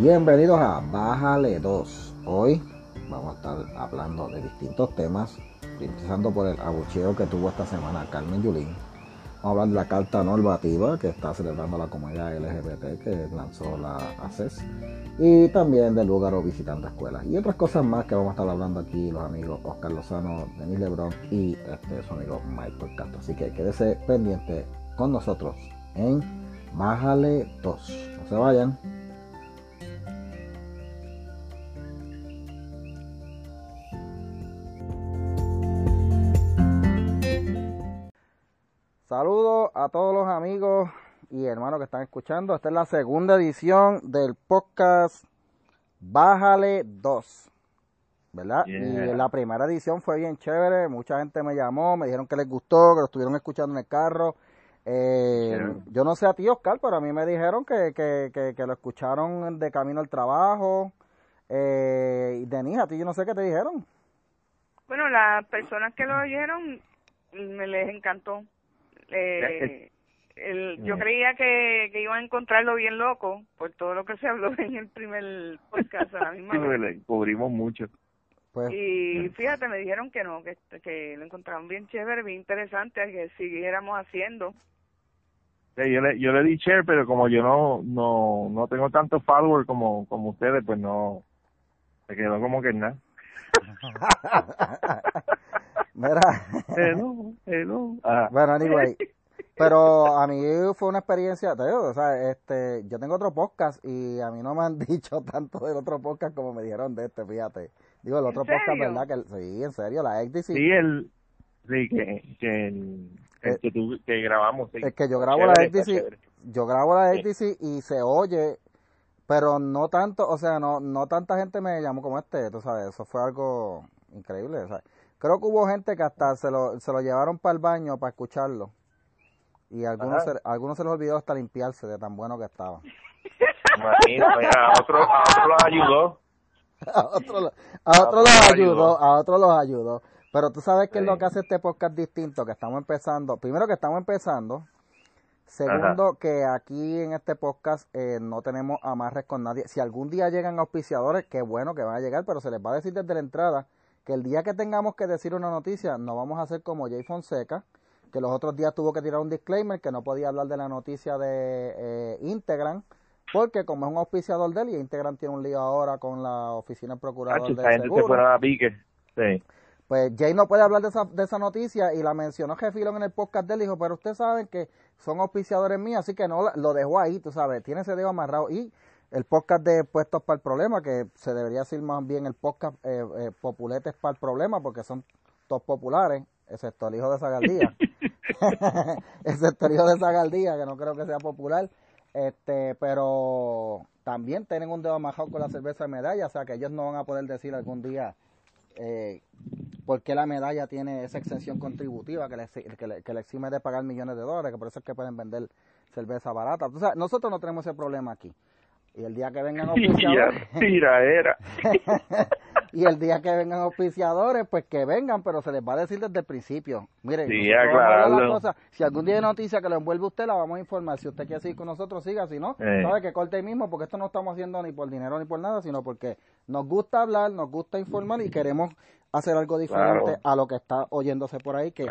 Bienvenidos a Bájale 2. Hoy vamos a estar hablando de distintos temas, empezando por el abucheo que tuvo esta semana Carmen Yulín. Vamos a hablar de la carta normativa que está celebrando la comunidad LGBT que lanzó la ACES y también del lugar o visitando escuelas y otras cosas más que vamos a estar hablando aquí los amigos Oscar Lozano, Denis Lebron y este, su amigo Michael Castro. Así que quédese pendiente con nosotros en Bájale 2. No se vayan. Saludos a todos los amigos y hermanos que están escuchando. Esta es la segunda edición del podcast Bájale 2. ¿Verdad? Y la primera edición fue bien chévere. Mucha gente me llamó, me dijeron que les gustó, que lo estuvieron escuchando en el carro. Eh, yo no sé a ti, Oscar, pero a mí me dijeron que, que, que, lo escucharon de camino al trabajo. Eh, y Denis, a ti yo no sé qué te dijeron. Bueno, las personas que lo oyeron me les encantó. Eh, el, yo creía que, que iban a encontrarlo bien loco por todo lo que se habló en el primer podcast a la misma vez. cubrimos mucho. Pues, y fíjate, me dijeron que no, que, que lo encontraron bien chévere, bien interesante, que siguiéramos haciendo. yo le, yo le di share, pero como yo no, no, no tengo tantos followers como, como ustedes, pues no, se quedó como que nada. Mira. Hello, hello. Ah. Bueno, anyway. Pero a mí fue una experiencia, te digo, o sea, este, yo tengo otro podcast y a mí no me han dicho tanto del otro podcast como me dijeron de este, fíjate. Digo, el otro podcast, ¿verdad? Que, sí, en serio, la XDC. Sí, el, sí, que, que, el, eh, que, tú, que grabamos. Sí. Es que yo grabo la XDC, yo grabo la XDC y se oye, pero no tanto, o sea, no, no tanta gente me llamó como este, tú sabes, eso fue algo increíble, o sea, creo que hubo gente que hasta se lo, se lo llevaron para el baño para escucharlo. Y algunos se, algunos se les olvidó hasta limpiarse de tan bueno que estaba. Imagínate, a otros otro los ayudó. a otros a otro los ayudó, a otros los ayudó. Pero tú sabes qué es lo que hace este podcast distinto, que estamos empezando, primero que estamos empezando, segundo que aquí en este podcast eh, no tenemos amarres con nadie. Si algún día llegan auspiciadores, qué bueno que van a llegar, pero se les va a decir desde la entrada que el día que tengamos que decir una noticia, no vamos a hacer como Jay Fonseca, que los otros días tuvo que tirar un disclaimer que no podía hablar de la noticia de eh, Integran, porque como es un auspiciador de él, y Integran tiene un lío ahora con la oficina del procurador de seguro, Sí. Pues Jay no puede hablar de esa, de esa noticia y la mencionó Jefilon en el podcast de él. Dijo, pero ustedes saben que son auspiciadores míos, así que no lo dejó ahí, tú sabes, tiene ese dedo amarrado. Y el podcast de Puestos para el Problema, que se debería decir más bien el podcast eh, eh, Populetes para el Problema, porque son todos populares, excepto el hijo de Zagaldía. excepto el hijo de Zagaldía, que no creo que sea popular. este Pero también tienen un dedo amajado con la cerveza de medalla, o sea que ellos no van a poder decir algún día eh, por qué la medalla tiene esa exención contributiva que le, que, le, que le exime de pagar millones de dólares, que por eso es que pueden vender cerveza barata. O sea, nosotros no tenemos ese problema aquí. Y el día que vengan auspiciadores. y el día que vengan auspiciadores, pues que vengan, pero se les va a decir desde el principio. Miren, si algún día hay noticia que lo envuelve usted, la vamos a informar. Si usted quiere seguir con nosotros, siga. Si no, eh. sabe que corte ahí mismo, porque esto no estamos haciendo ni por dinero ni por nada, sino porque nos gusta hablar, nos gusta informar y queremos hacer algo diferente a lo que está oyéndose por ahí, que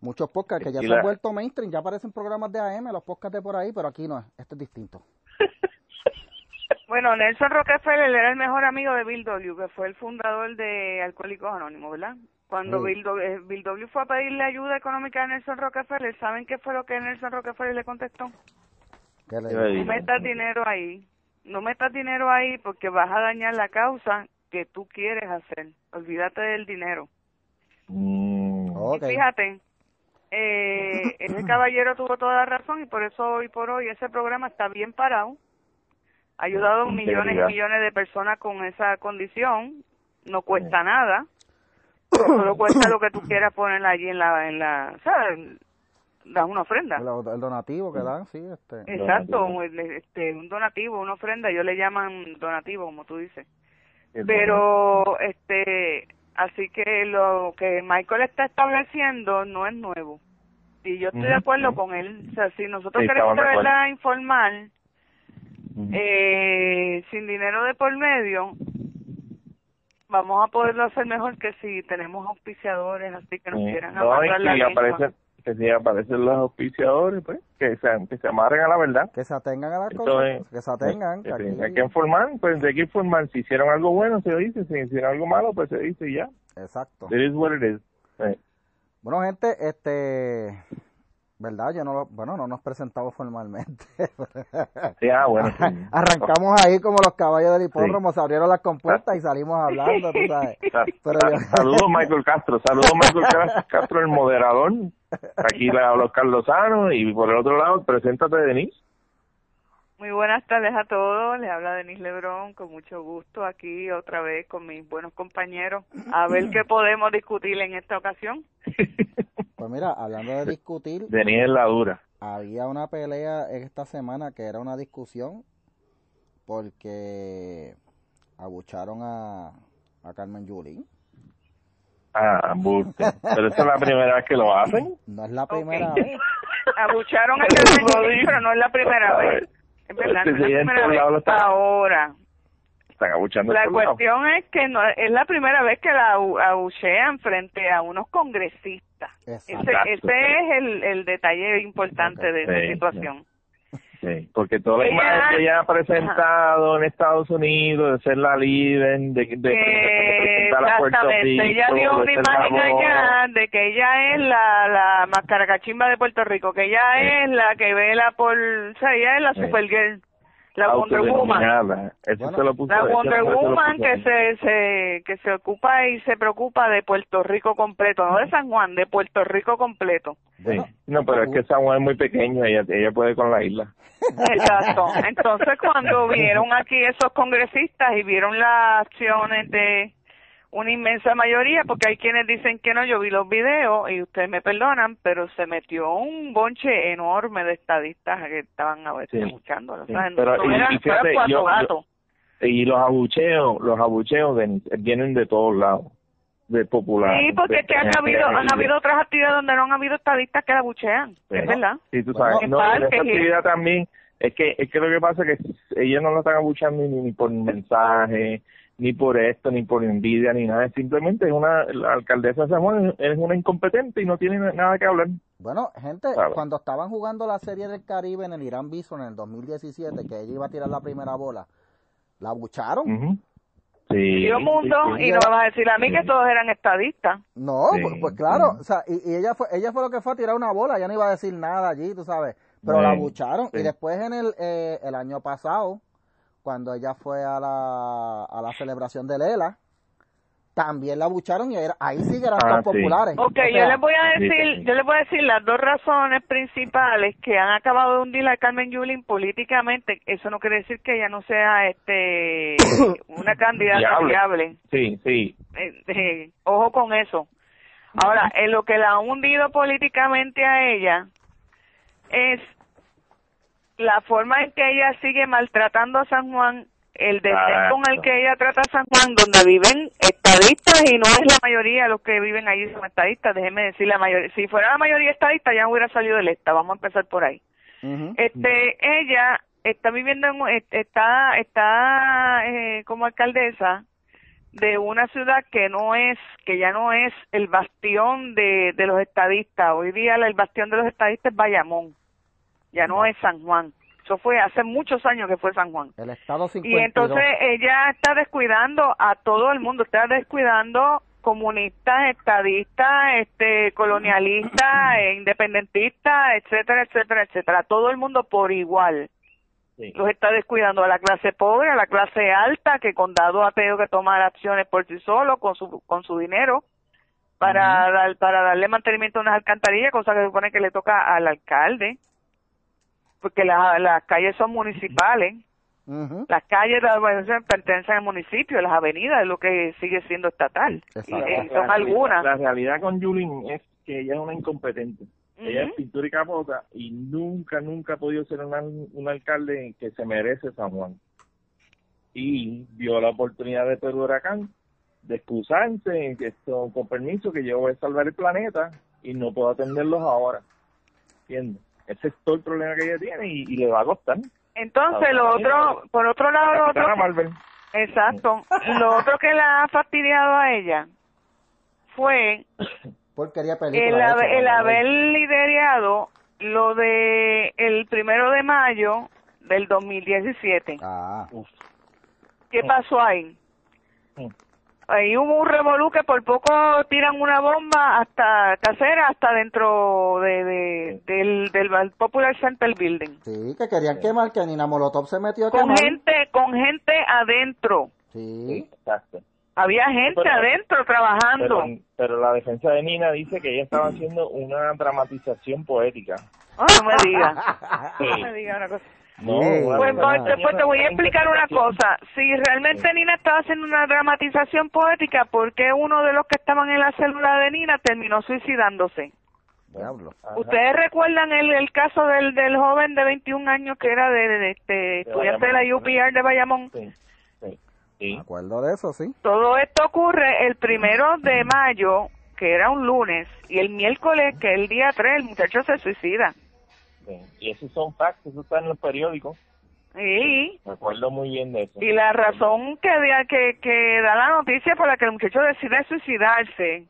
muchos podcasts que ya se han vuelto mainstream, ya aparecen programas de AM, los podcasts de por ahí, pero aquí no es, este es distinto. Bueno, Nelson Rockefeller era el mejor amigo de Bill W., que fue el fundador de Alcohólicos Anónimos, ¿verdad? Cuando Bill, w, eh, Bill, W, fue a pedirle ayuda económica a Nelson Rockefeller, ¿saben qué fue lo que Nelson Rockefeller le contestó? ¿Qué le no metas dinero ahí, no metas dinero ahí porque vas a dañar la causa que tú quieres hacer. Olvídate del dinero. Mm, fíjate, eh, ese caballero tuvo toda la razón y por eso hoy por hoy ese programa está bien parado ha ayudado a millones y millones de personas con esa condición, no cuesta nada, solo cuesta lo que tú quieras poner allí en la, en la, ¿sabes? Das una ofrenda. El, donativo que dan, sí. Este. Exacto, este, un donativo, una ofrenda, ellos le llaman donativo, como tú dices. Pero, este, así que lo que Michael está estableciendo no es nuevo. Y yo estoy de acuerdo con él. O sea, si nosotros queremos de verdad informar, eh, sin dinero de por medio, vamos a poderlo hacer mejor que si tenemos auspiciadores, así que nos quieran no, amarrar la aparecen, que si aparecen los auspiciadores, pues, que se, que se amarren a la verdad. Que se atengan a las Esto cosas, es- que se atengan. que Sí, aquí- Hay que informar, pues hay que informar. Si hicieron algo bueno, se dice. Si hicieron algo malo, pues se dice y ya. Exacto. It is what it is. Eh, Bueno, gente, este, ¿verdad? Yo no lo, bueno, no nos presentamos formalmente. Sí, ah, bueno. sí. Arrancamos ahí como los caballos del hipódromo, se abrieron las compuertas y salimos hablando, tú sabes. Pero yo- Saludos Michael Castro, saludos Michael Cas- Castro, el moderador. Aquí le hablo Carlos Sano y por el otro lado, preséntate Denise. Muy buenas tardes a todos, les habla Denise Lebrón, con mucho gusto aquí otra vez con mis buenos compañeros, a ver qué podemos discutir en esta ocasión. Pues mira, hablando de discutir, es la dura. había una pelea esta semana que era una discusión porque abucharon a, a Carmen Yulín. Ah, buste. Pero esa es la primera vez que lo hacen. No es la primera vez. Abucharon a Carmen Yulín, pero no es la primera vez. Es verdad, no es la primera vez. están- Ahora, Están abuchando la cuestión es que no es la primera vez que la abu- abuchean frente a unos congresistas. Ese, ese es el, el detalle importante de esa Sí, situación. Sí, porque toda la Ella- imagen que ella ha presentado en Estados Unidos, de ser la líder, de, de, de que representar a Puerto exactamente. Rico, ella dio una imagen allá de que ella es la la mascaracachimba de Puerto Rico que ella Sí. es la que vela por o sea ella es la Sí. supergirl la Wonder Woman Autodenominada. Eso Bueno, se lo puso la Wonder eso se lo Woman que se, se que se ocupa y se preocupa de Puerto Rico completo no de San Juan de Puerto Rico completo Sí. No, pero es que San Juan es muy pequeño, ella, ella puede con la isla. Exacto. Entonces, cuando vieron aquí esos congresistas y vieron las acciones de una inmensa mayoría, porque hay quienes dicen que no, yo vi los videos y ustedes me perdonan, pero se metió un bonche enorme de estadistas que estaban a veces Sí. escuchando. Sí, pero- y- eran y fíjate, fueron cuatro yo- yo- gatos. Y los abucheos, los abucheos de- vienen de todos lados, de populares. Sí, porque de es que han habido, han habido otras actividades donde no han habido estadistas que la buchean, Sí. es verdad. Sí, tú Bueno, sabes. en no, esa actividad también, es que, es que lo que pasa es que ellos no lo están abuchando ni, ni por mensaje, ni por esto, ni por envidia, ni nada. Simplemente es una, la alcaldesa de San Juan es una incompetente y no tiene nada que hablar. Bueno, gente, Claro. cuando estaban jugando la Serie del Caribe en el Irán Bison en el 2017, que ella iba a tirar la primera bola, la bucharon. Sí. Dio mundo sí, sí. y no me vas a decir a mí Sí. que todos eran estadistas. No, Sí, pues, pues claro, sí. o sea, y, y ella fue ella fue lo que fue a tirar una bola, ella no iba a decir nada allí, tú sabes, pero Sí, la bucharon y después en el eh, el año pasado, cuando ella fue a la a la celebración de Lela, también la bucharon y era- ahí sí que eran Ah, tan sí. populares. Ok, O sea, yo les voy a decir, sí. yo les voy a decir las dos razones principales que han acabado de hundir a Carmen Yulín políticamente. Eso no quiere decir que ella no sea este una candidata Viable. viable. Sí, sí. Eh, eh, ojo con eso. Ahora, en lo que la ha hundido políticamente a ella es la forma en que ella sigue maltratando a San Juan, el desdén con el que ella trata a San Juan, donde viven estadistas y no es la mayoría de los que viven allí son estadistas, déjeme decir la mayoría, si fuera la mayoría estadista ya hubiera salido electa, vamos a empezar por ahí. Este, ella está viviendo en, está, está eh, como alcaldesa de una ciudad que no es, que ya no es el bastión de, de los estadistas. Hoy día el bastión de los estadistas es Bayamón, ya no es San Juan. Eso fue hace muchos años que fue San Juan. El estado Y 52. entonces ella está descuidando a todo el mundo, está descuidando comunistas, estadistas, este, colonialistas, eh, independentistas, etcétera, etcétera, etcétera. Todo el mundo por igual. sí. Los está descuidando a la clase pobre, a la clase alta, que Condado ha tenido que tomar acciones por sí solo con su con su dinero para dar, para darle mantenimiento a unas alcantarillas, cosa que se supone que le toca al alcalde, porque la- las calles son municipales. Las calles de la urbanización pertenecen al municipio, las avenidas es lo que sigue siendo estatal. Exacto. Y, eh, La son realidad- algunas. La realidad con Yulín es que ella es una incompetente. Ella es pintura y capota y nunca, nunca ha podido ser una- un alcalde que se merece San Juan. Y vio la oportunidad de Perú Huracán de excusarse, que esto, con permiso, que yo voy a salvar el planeta y no puedo atenderlos ahora. ¿Entiendes? Ese es todo el problema que ella tiene y, y le va a costar. Entonces, lo otro, por otro lado, lo otro, exacto, lo otro que la ha fastidiado a ella fue Porquería de película. el, el haber liderado lo de el primero de mayo del 2017. Ah. ¿Qué pasó ahí? Ahí hubo un revolú que por poco tiran una bomba hasta casera hasta dentro de, de- del, del Popular Center Building. sí, que querían quemar, que Nina Molotov se metió a Con quemar. gente, con gente adentro. Sí, Sí, exacto. Había gente Pero- adentro trabajando. Pero, pero la defensa de Nina dice que ella estaba haciendo una dramatización poética. Ah, no me digas. Sí. No me digas una cosa. No, una Pues, bueno, pues, pues te voy a explicar una cosa. Si realmente Nina estaba haciendo una dramatización poética, ¿por qué uno de los que estaban en la célula de Nina terminó suicidándose? diablo. ¿Ustedes recuerdan el, el caso del, del joven de 21 años que era de, de- de este estudiante de la. UPR de Bayamón? Sí, sí, Me sí. acuerdo de eso, sí. Todo esto ocurre el primero de mayo, que era un lunes, y el miércoles, que es el día 3, el muchacho se suicida. Sí. Y esos son facts, eso está en los periódicos. Y, Me acuerdo muy bien de eso. y la razón que, da- que, que da la noticia por la que el muchacho decide suicidarse,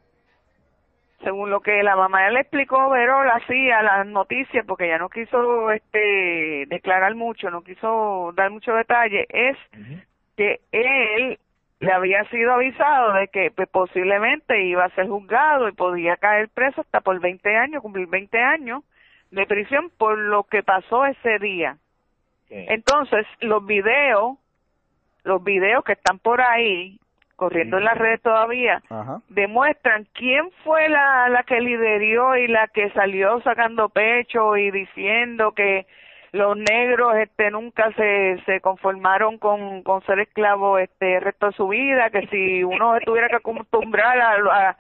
según lo que la mamá le explicó, Verol hacía las noticias, porque ella no quiso este declarar mucho, no quiso dar mucho detalle, es que él le había sido avisado de que pues, posiblemente iba a ser juzgado y podía caer preso hasta por 20 años, cumplir 20 años de prisión por lo que pasó ese día. Entonces, los videos, los videos que están por ahí, corriendo en las redes todavía, Ajá. demuestran quién fue la, la que lideró y la que salió sacando pecho y diciendo que los negros este nunca se, se conformaron con, con ser esclavos este el resto de su vida que si uno se tuviera que acostumbrar a, a,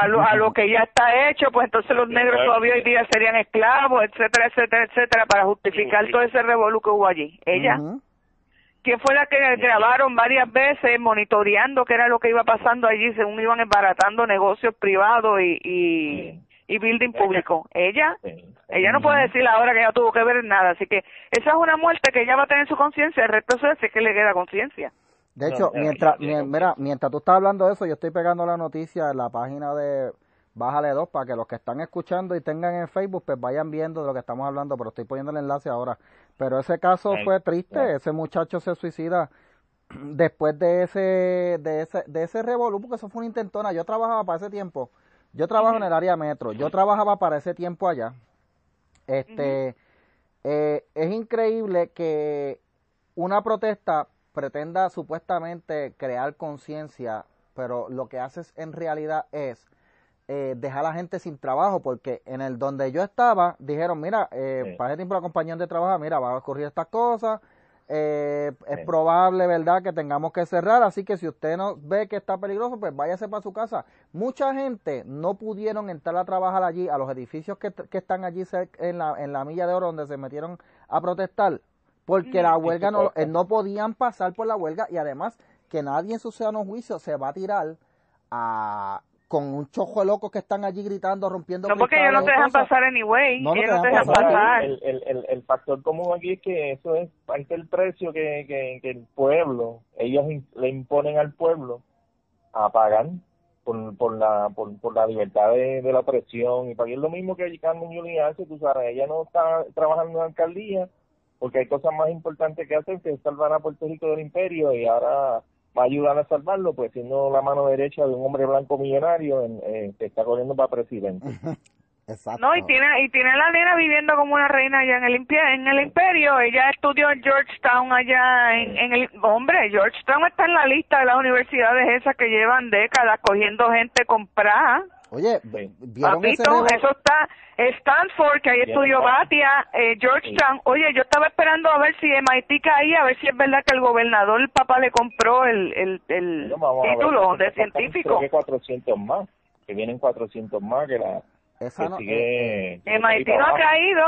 a lo, a lo que ya está hecho pues entonces los negros todavía hoy día serían esclavos etcétera etcétera etcétera para justificar todo ese revolú que hubo allí ella. ¿Quién fue la que grabaron varias veces monitoreando qué era lo que iba pasando allí según iban embaratando negocios privados y, y, y building público? Ella, Sí. ella no puede decir ahora que ella tuvo que ver nada, así que esa es una muerte que ella va a tener en su conciencia, el resto es que le queda conciencia. De hecho, no, mientras, no, mi- no. mira, mientras tú estás hablando de eso, yo estoy pegando la noticia en la página de Bájale 2 para que los que están escuchando y tengan en Facebook, pues vayan viendo de lo que estamos hablando, pero estoy poniendo el enlace ahora. Pero ese caso fue triste, ese muchacho se suicida después de ese, de ese, de ese revolú, porque eso fue una intentona. Yo trabajaba para ese tiempo, yo trabajo en el área metro, yo trabajaba para ese tiempo allá. Este, eh, es increíble que una protesta pretenda supuestamente crear conciencia, pero lo que hace es- en realidad es eh, dejar a la gente sin trabajo, porque en el donde yo estaba dijeron, mira, eh, Sí. para ese tiempo la compañía de trabajo, mira, va a ocurrir estas cosas, eh, es Sí. probable, ¿verdad?, que tengamos que cerrar, así que si usted no ve que está peligroso, pues váyase para su casa. Mucha gente no pudieron entrar a trabajar allí, a los edificios que, que están allí cerca- en la, en la milla de oro donde se metieron a protestar, porque la huelga no, eh, no podían pasar por la huelga y además que nadie en su sano juicio se va a tirar a con un chojo de locos que están allí gritando, rompiendo No porque ellos no te dejan cosas. pasar anyway, No, no ellos te no te dejan pasar. pasar. El, el, el, el factor común aquí es que eso es parte del precio que, que, que el pueblo, ellos in- le imponen al pueblo a pagar por, por, la, por, por la libertad de, de la opresión y pagar lo mismo que Carmen Yulín hace, tú sabes, ella no está trabajando en la alcaldía porque hay cosas más importantes que hacer que salvar a Puerto Rico del imperio y ahora va a ayudar a salvarlo, pues siendo la mano derecha de un hombre blanco millonario en, eh, que está corriendo para presidente. Exacto. No, y tiene, y tiene la nena viviendo como una reina allá en el, en el imperio. Ella estudió en Georgetown allá en, en el... Hombre, Georgetown está en la lista de las universidades esas que llevan décadas cogiendo gente comprada. Oye. ¿vieron ese Papito, revol- eso está... Stanford, que ahí estudió. Batia, eh, Georgetown. Oye, yo estaba esperando a ver si MIT caía, a ver si es verdad que el gobernador, el papá, le compró el, el, el ver, título porque de científico. Que 400 más, que vienen 400 más que la esa que no- sigue. sigue MIT no ha caído,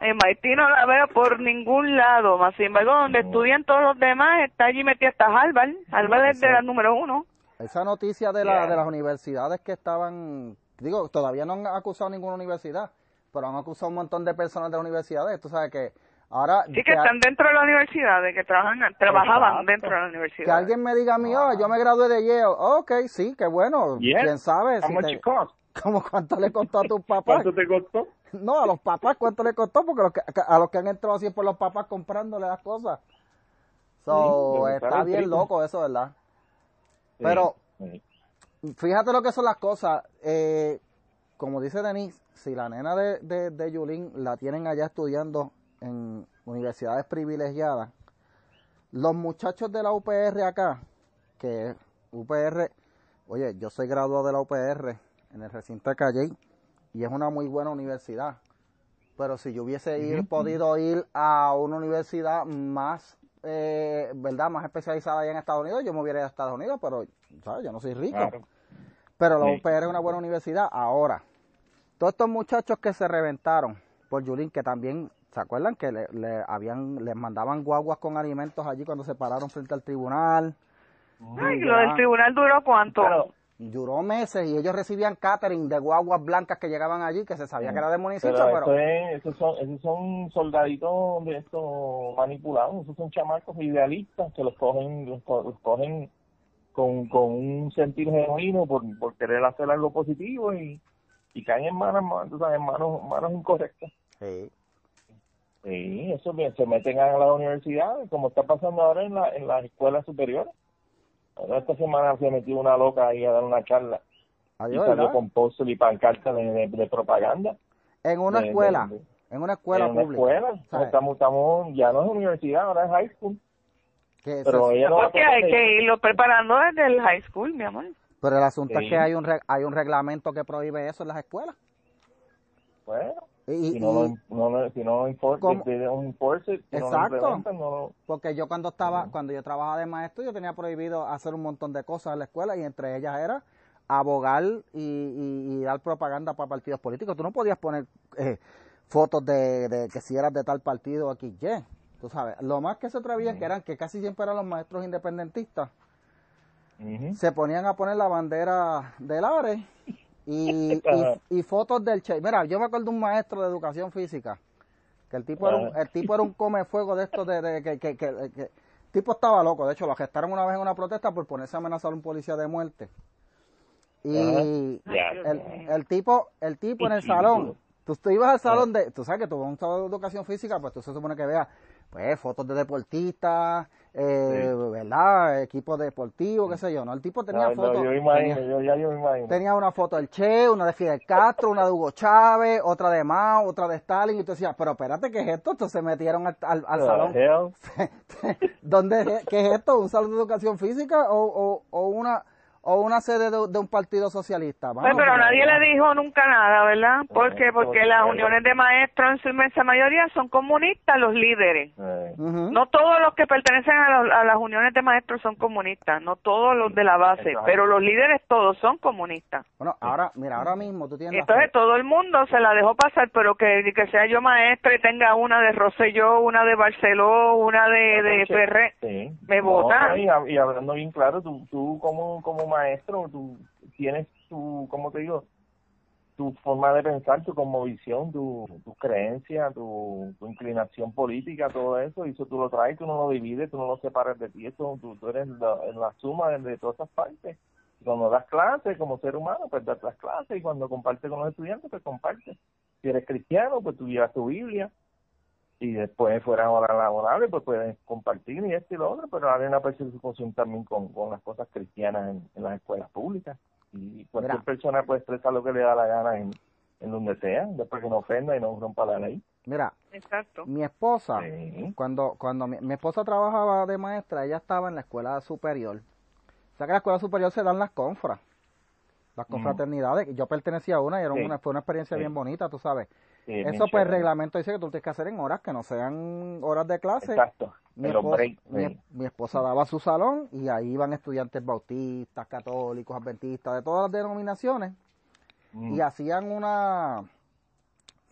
MIT no la veo por ningún lado, más sin embargo, donde No. estudian todos los demás, está allí metida hasta Harvard, Harvard es de la número uno. Esa noticia de, la, Yeah. de las universidades que estaban, digo, todavía no han acusado ninguna universidad, pero han acusado un montón de personas de universidades. Tú sabes que Ahora, sí, que, están dentro de la universidad, de que trabajan, trabajaban dentro de la universidad. Que alguien me diga a mí, oh, yo me gradué de Yale. ok, sí, qué bueno. ¿Quién sabe? Si te, ¿Cómo cuánto le costó a tus papás? ¿Cuánto te costó? No, a los papás, ¿cuánto le costó? Porque los que, a los que han entrado así por los papás comprándole las cosas. So, está bien loco eso, ¿verdad? Pero, fíjate lo que son las cosas. Eh, como dice Denise, si la nena de, de, de Yulín la tienen allá estudiando en universidades privilegiadas, los muchachos de la UPR acá, que UPR, oye, yo soy graduado de la UPR en el recinto de Calle y es una muy buena universidad. Pero si yo hubiese ir, podido ir a una universidad más, eh, ¿verdad? Más especializada allá en Estados Unidos, yo me hubiera ido a Estados Unidos, pero, ¿sabes? Yo no soy rico. Pero la UPR es una buena universidad. Ahora, todos estos muchachos que se reventaron por Yulín, que también, ¿se acuerdan? Que le, habían, les mandaban guaguas con alimentos allí cuando se pararon frente al tribunal. Ay, lo del tribunal duró cuánto? duró meses y ellos recibían catering de guaguas blancas que llegaban allí, que se sabía que era de municipio, pero... esos, son, esos son soldaditos de estos manipulados, esos son chamacos idealistas que los cogen, los, cogen con, con un sentir genuino por, por querer hacer algo positivo y y caen en manos, en manos, manos incorrectas. Sí. Sí, eso bien, se meten a las universidades, como está pasando ahora en, la, en las escuelas superiores. Ahora esta semana se metió una loca ahí a dar una charla. y salió con póster y pancarta de, de, propaganda. En una escuela, en una escuela en una escuela. Estamos, estamos, ya no es universidad, ahora es high school. Pero ella no Porque hay que irlo preparando desde el high school, mi amor. Pero el asunto es que hay un, hay un reglamento que prohíbe eso en las escuelas. Bueno, si, no no, si no enforce, Exacto. Porque yo cuando estaba, cuando yo trabajaba de maestro, yo tenía prohibido hacer un montón de cosas en la escuela y entre ellas era abogar y, dar propaganda para partidos políticos. Tú no podías poner eh, fotos de, de, que si eras de tal partido aquí, Tú sabes, lo más que se atrevían que eran que casi siempre eran los maestros independentistas se ponían a poner la bandera del ARE y, y, fotos del Che. Mira, yo me acuerdo de un maestro de educación física, que el tipo, era un, el tipo era un come fuego de estos de, que, que, que, el tipo estaba loco, de hecho lo gestaron una vez en una protesta por ponerse a amenazar a un policía de muerte. Y el, el, tipo, el tipo en el salón, tú, tú ibas al salón de, tú sabes que tú vas a un salón de educación física, pues tú se supone que veas pues fotos de deportistas, eh, ¿verdad? Equipo deportivo, qué sé yo, ¿no? El tipo tenía fotos. yo, imagino, yo, ya yo imagino. Tenía una foto del Che, una de Fidel Castro, una de Hugo Chávez, otra de Mao, otra de Stalin, y tú decías, pero espérate, ¿qué es esto? Entonces se metieron al, al, salón. ¿Dónde, ¿Qué es esto? ¿Un salón de educación física o, o, o una o una sede de, un partido socialista. Pues, pero nadie le dijo nunca nada, ¿verdad? ¿Por qué? Porque las uniones de maestros en su inmensa mayoría son comunistas los líderes. No todos los que pertenecen a, las uniones de maestros son comunistas, no todos los de la base, pero los líderes todos son comunistas. Bueno, ahora, mira, ahora mismo tú tienes... Entonces todo el mundo se la dejó pasar, pero que, que sea yo maestra y tenga una de Rosselló, una de Barceló, una de, de Ferrer, me votan. y, hablando bien claro, tú, tú como, como maestro, tú tienes tu, ¿cómo te digo? Tu forma de pensar, tu visión, tu, tu creencia, tu, tu inclinación política, todo eso, y eso tú lo traes, tú no lo divides, tú no lo separas de ti, eso tú, eres la, la suma de, todas esas partes. Cuando das clases como ser humano, pues das las clases, y cuando compartes con los estudiantes, pues compartes. Si eres cristiano, pues tú llevas tu Biblia, y después fuera hora laborable, pues pueden compartir y esto y lo otro, pero hay una persecución también con, con las cosas cristianas en, las escuelas públicas. Y cualquier persona puede expresar lo que le da la gana en, en donde sea, después que no ofenda y no rompa la ley. Mira, Exacto. mi esposa, cuando, cuando mi, esposa trabajaba de maestra, ella estaba en la escuela superior. O sea que en la escuela superior se dan las confras, las confraternidades. Yo pertenecía a una y era una, fue una experiencia bien bonita, tú sabes. Eso pues el reglamento dice que tú tienes que hacer en horas que no sean horas de clase. Exacto. Mi, esposa, daba su salón y ahí iban estudiantes bautistas, católicos, adventistas, de todas las denominaciones mm. y hacían una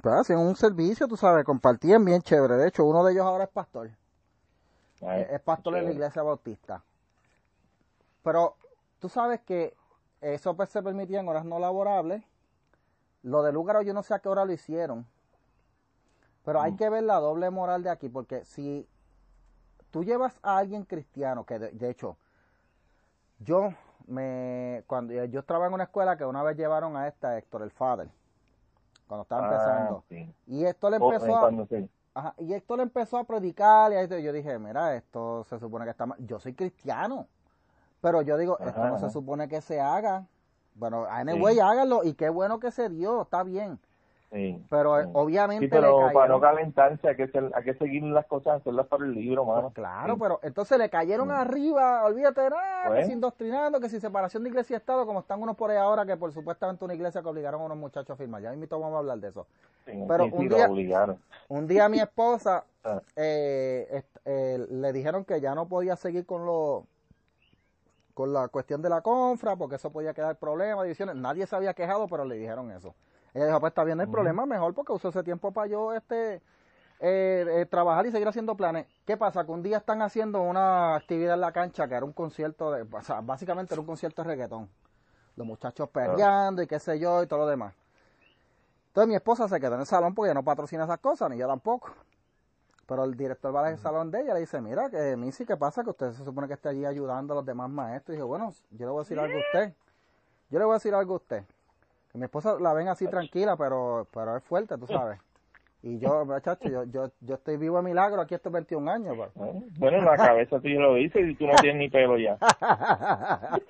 pues, hacían un servicio, tú sabes, compartían bien chévere. De hecho, uno de ellos ahora es pastor. es pastor en la iglesia bautista. Pero tú sabes que eso pues se permitía en horas no laborables lo de Lúgaro yo no sé a qué hora lo hicieron. Pero hay que ver la doble moral de aquí, porque si tú llevas a alguien cristiano, que de, hecho, yo me cuando yo estaba en una escuela que una vez llevaron a esta Héctor el Father cuando estaba Ah, empezando sí. y esto le O, eh, empezó a, Ajá, y esto le empezó a predicar y ahí yo dije, mira, esto se supone que está mal. Yo soy cristiano, pero yo digo, esto Ajá, no se supone que se haga. Bueno, anyway, háganlo y qué bueno que se dio, está bien. sí, Pero eh, sí. obviamente Sí, pero para no calentarse hay que, ser- hay que seguir las cosas, hacerlas para el libro, mano. Pues claro, Sí. pero entonces le cayeron arriba, olvídate de nada, que Pues. si indoctrinando, que si separación de iglesia y Estado, como están unos por ahí ahora, que por supuestamente una iglesia que obligaron a unos muchachos a firmar. Ya mismo vamos a hablar de eso. Sí, pero sí, sí, un día- obligaron. Un día mi esposa Ah, eh, eh, le dijeron que ya no podía seguir con lo con la cuestión de la confra porque eso podía quedar problema divisiones. Nadie se había quejado pero le dijeron eso. Ella dijo pues está bien Ujú. problema mejor porque uso ese tiempo para yo este eh, eh, trabajar y seguir haciendo planes qué pasa que un día están haciendo una actividad en la cancha que era un concierto de o sea, básicamente era un concierto de reggaetón. Los muchachos perreando y qué sé yo y todo lo demás. Entonces mi esposa se quedó en el salón porque ella no patrocina esas cosas ni yo tampoco pero el director va al salón de ella le dice, mira, que Missy, ¿qué pasa? Que usted se supone que está allí ayudando a los demás maestros. Y dijo, bueno, yo le voy a decir algo a usted. Yo le voy a decir algo a usted. Que mi esposa la ven así tranquila, pero pero es fuerte, tú sabes. Y yo, muchacho, yo, yo, yo estoy vivo de milagro aquí estos 21 años. pues. ¿eh? Bueno, en la cabeza tú lo dices y tú no tienes ni pelo ya.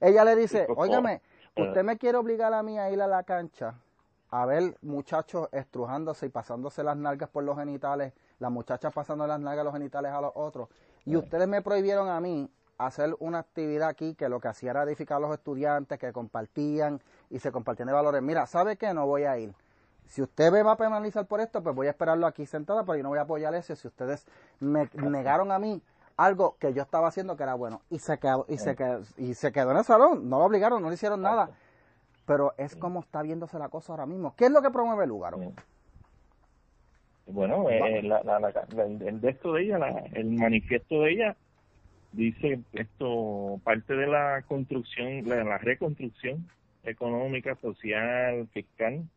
Ella le dice, óigame, usted me quiere obligar a mí a ir a la cancha a ver muchachos estrujándose y pasándose las nalgas por los genitales, las muchachas pasando las nalgas los genitales a los otros, y ustedes me prohibieron a mí hacer una actividad aquí que lo que hacía era edificar a los estudiantes que compartían y se compartían de valores. Mira, ¿sabe qué? No voy a ir. Si usted me va a penalizar por esto, pues voy a esperarlo aquí sentada, pero yo no voy a apoyar eso. Si ustedes me negaron a mí algo que yo estaba haciendo que era bueno y se quedó y se quedó, y se quedó en el salón, no lo obligaron, no le hicieron nada. Pero es como está viéndose la cosa ahora mismo. ¿Qué es lo que promueve el lugar? Bueno, eh, la, la, la- la- el de esto de ella, la- el manifiesto de ella, dice esto, parte de la construcción, de la reconstrucción económica, social, fiscal.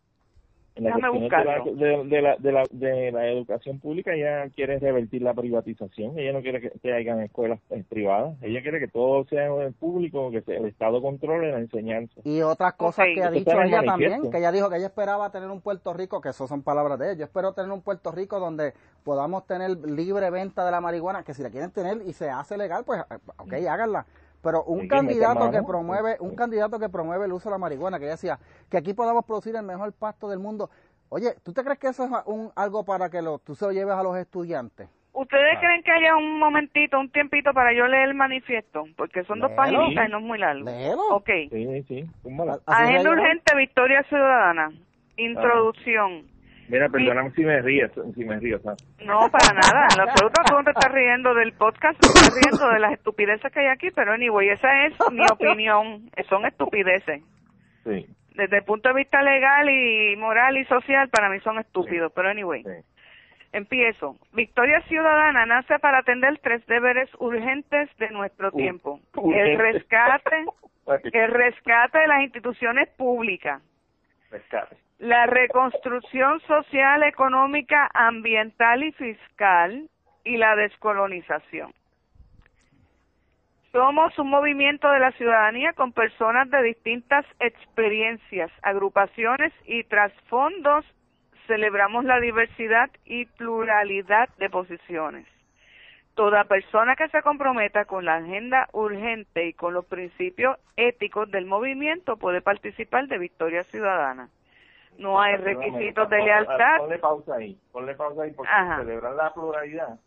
En de la, de, de la, de, la, de la educación pública, ella quiere revertir la privatización, ella no quiere que, que hayan escuelas eh, privadas, ella quiere que todo sea en público, que el Estado controle la enseñanza. Y otras cosas que ha dicho ella también, que ella dijo que ella esperaba tener un Puerto Rico, que eso son palabras de ella, yo espero tener un Puerto Rico donde podamos tener libre venta de la marihuana, que si la quieren tener y se hace legal, pues eh, ok, háganla. Pero un candidato que promueve, un candidato que promueve el uso de la marihuana, que ella decía que aquí podamos producir el mejor pasto del mundo. Oye, ¿tú te crees que eso es un, algo para que lo, tú se lo lleves a los estudiantes? ¿Ustedes Ah. creen que haya un momentito, un tiempito para yo leer el manifiesto? Porque son dos paginitas y no es muy largo. Léelo. Ok. Sí, sí, Agenda urgente, Victoria Ciudadana. Introducción. Mira, perdóname si me río, si me río, ¿sabes? No, para nada. En absoluto tú no te estás riendo del podcast, te estás riendo de las estupideces que hay aquí, pero anyway, esa es mi opinión. Son estupideces. Sí, Desde el punto de vista legal y moral y social, para mí son estúpidos, pero anyway. sí. Empiezo. Victoria Ciudadana nace para atender tres deberes urgentes de nuestro tiempo. El rescate, el rescate de las instituciones públicas, Rescate. La reconstrucción social, económica, ambiental y fiscal y la descolonización. Somos un movimiento de la ciudadanía con personas de distintas experiencias, agrupaciones y trasfondos. Celebramos la diversidad y pluralidad de posiciones. Toda persona que se comprometa con la agenda urgente y con los principios éticos del movimiento puede participar de Victoria Ciudadana. No hay requisitos de lealtad. Ponle pausa ahí, ponle pausa ahí, porque Ajá. celebrar la pluralidad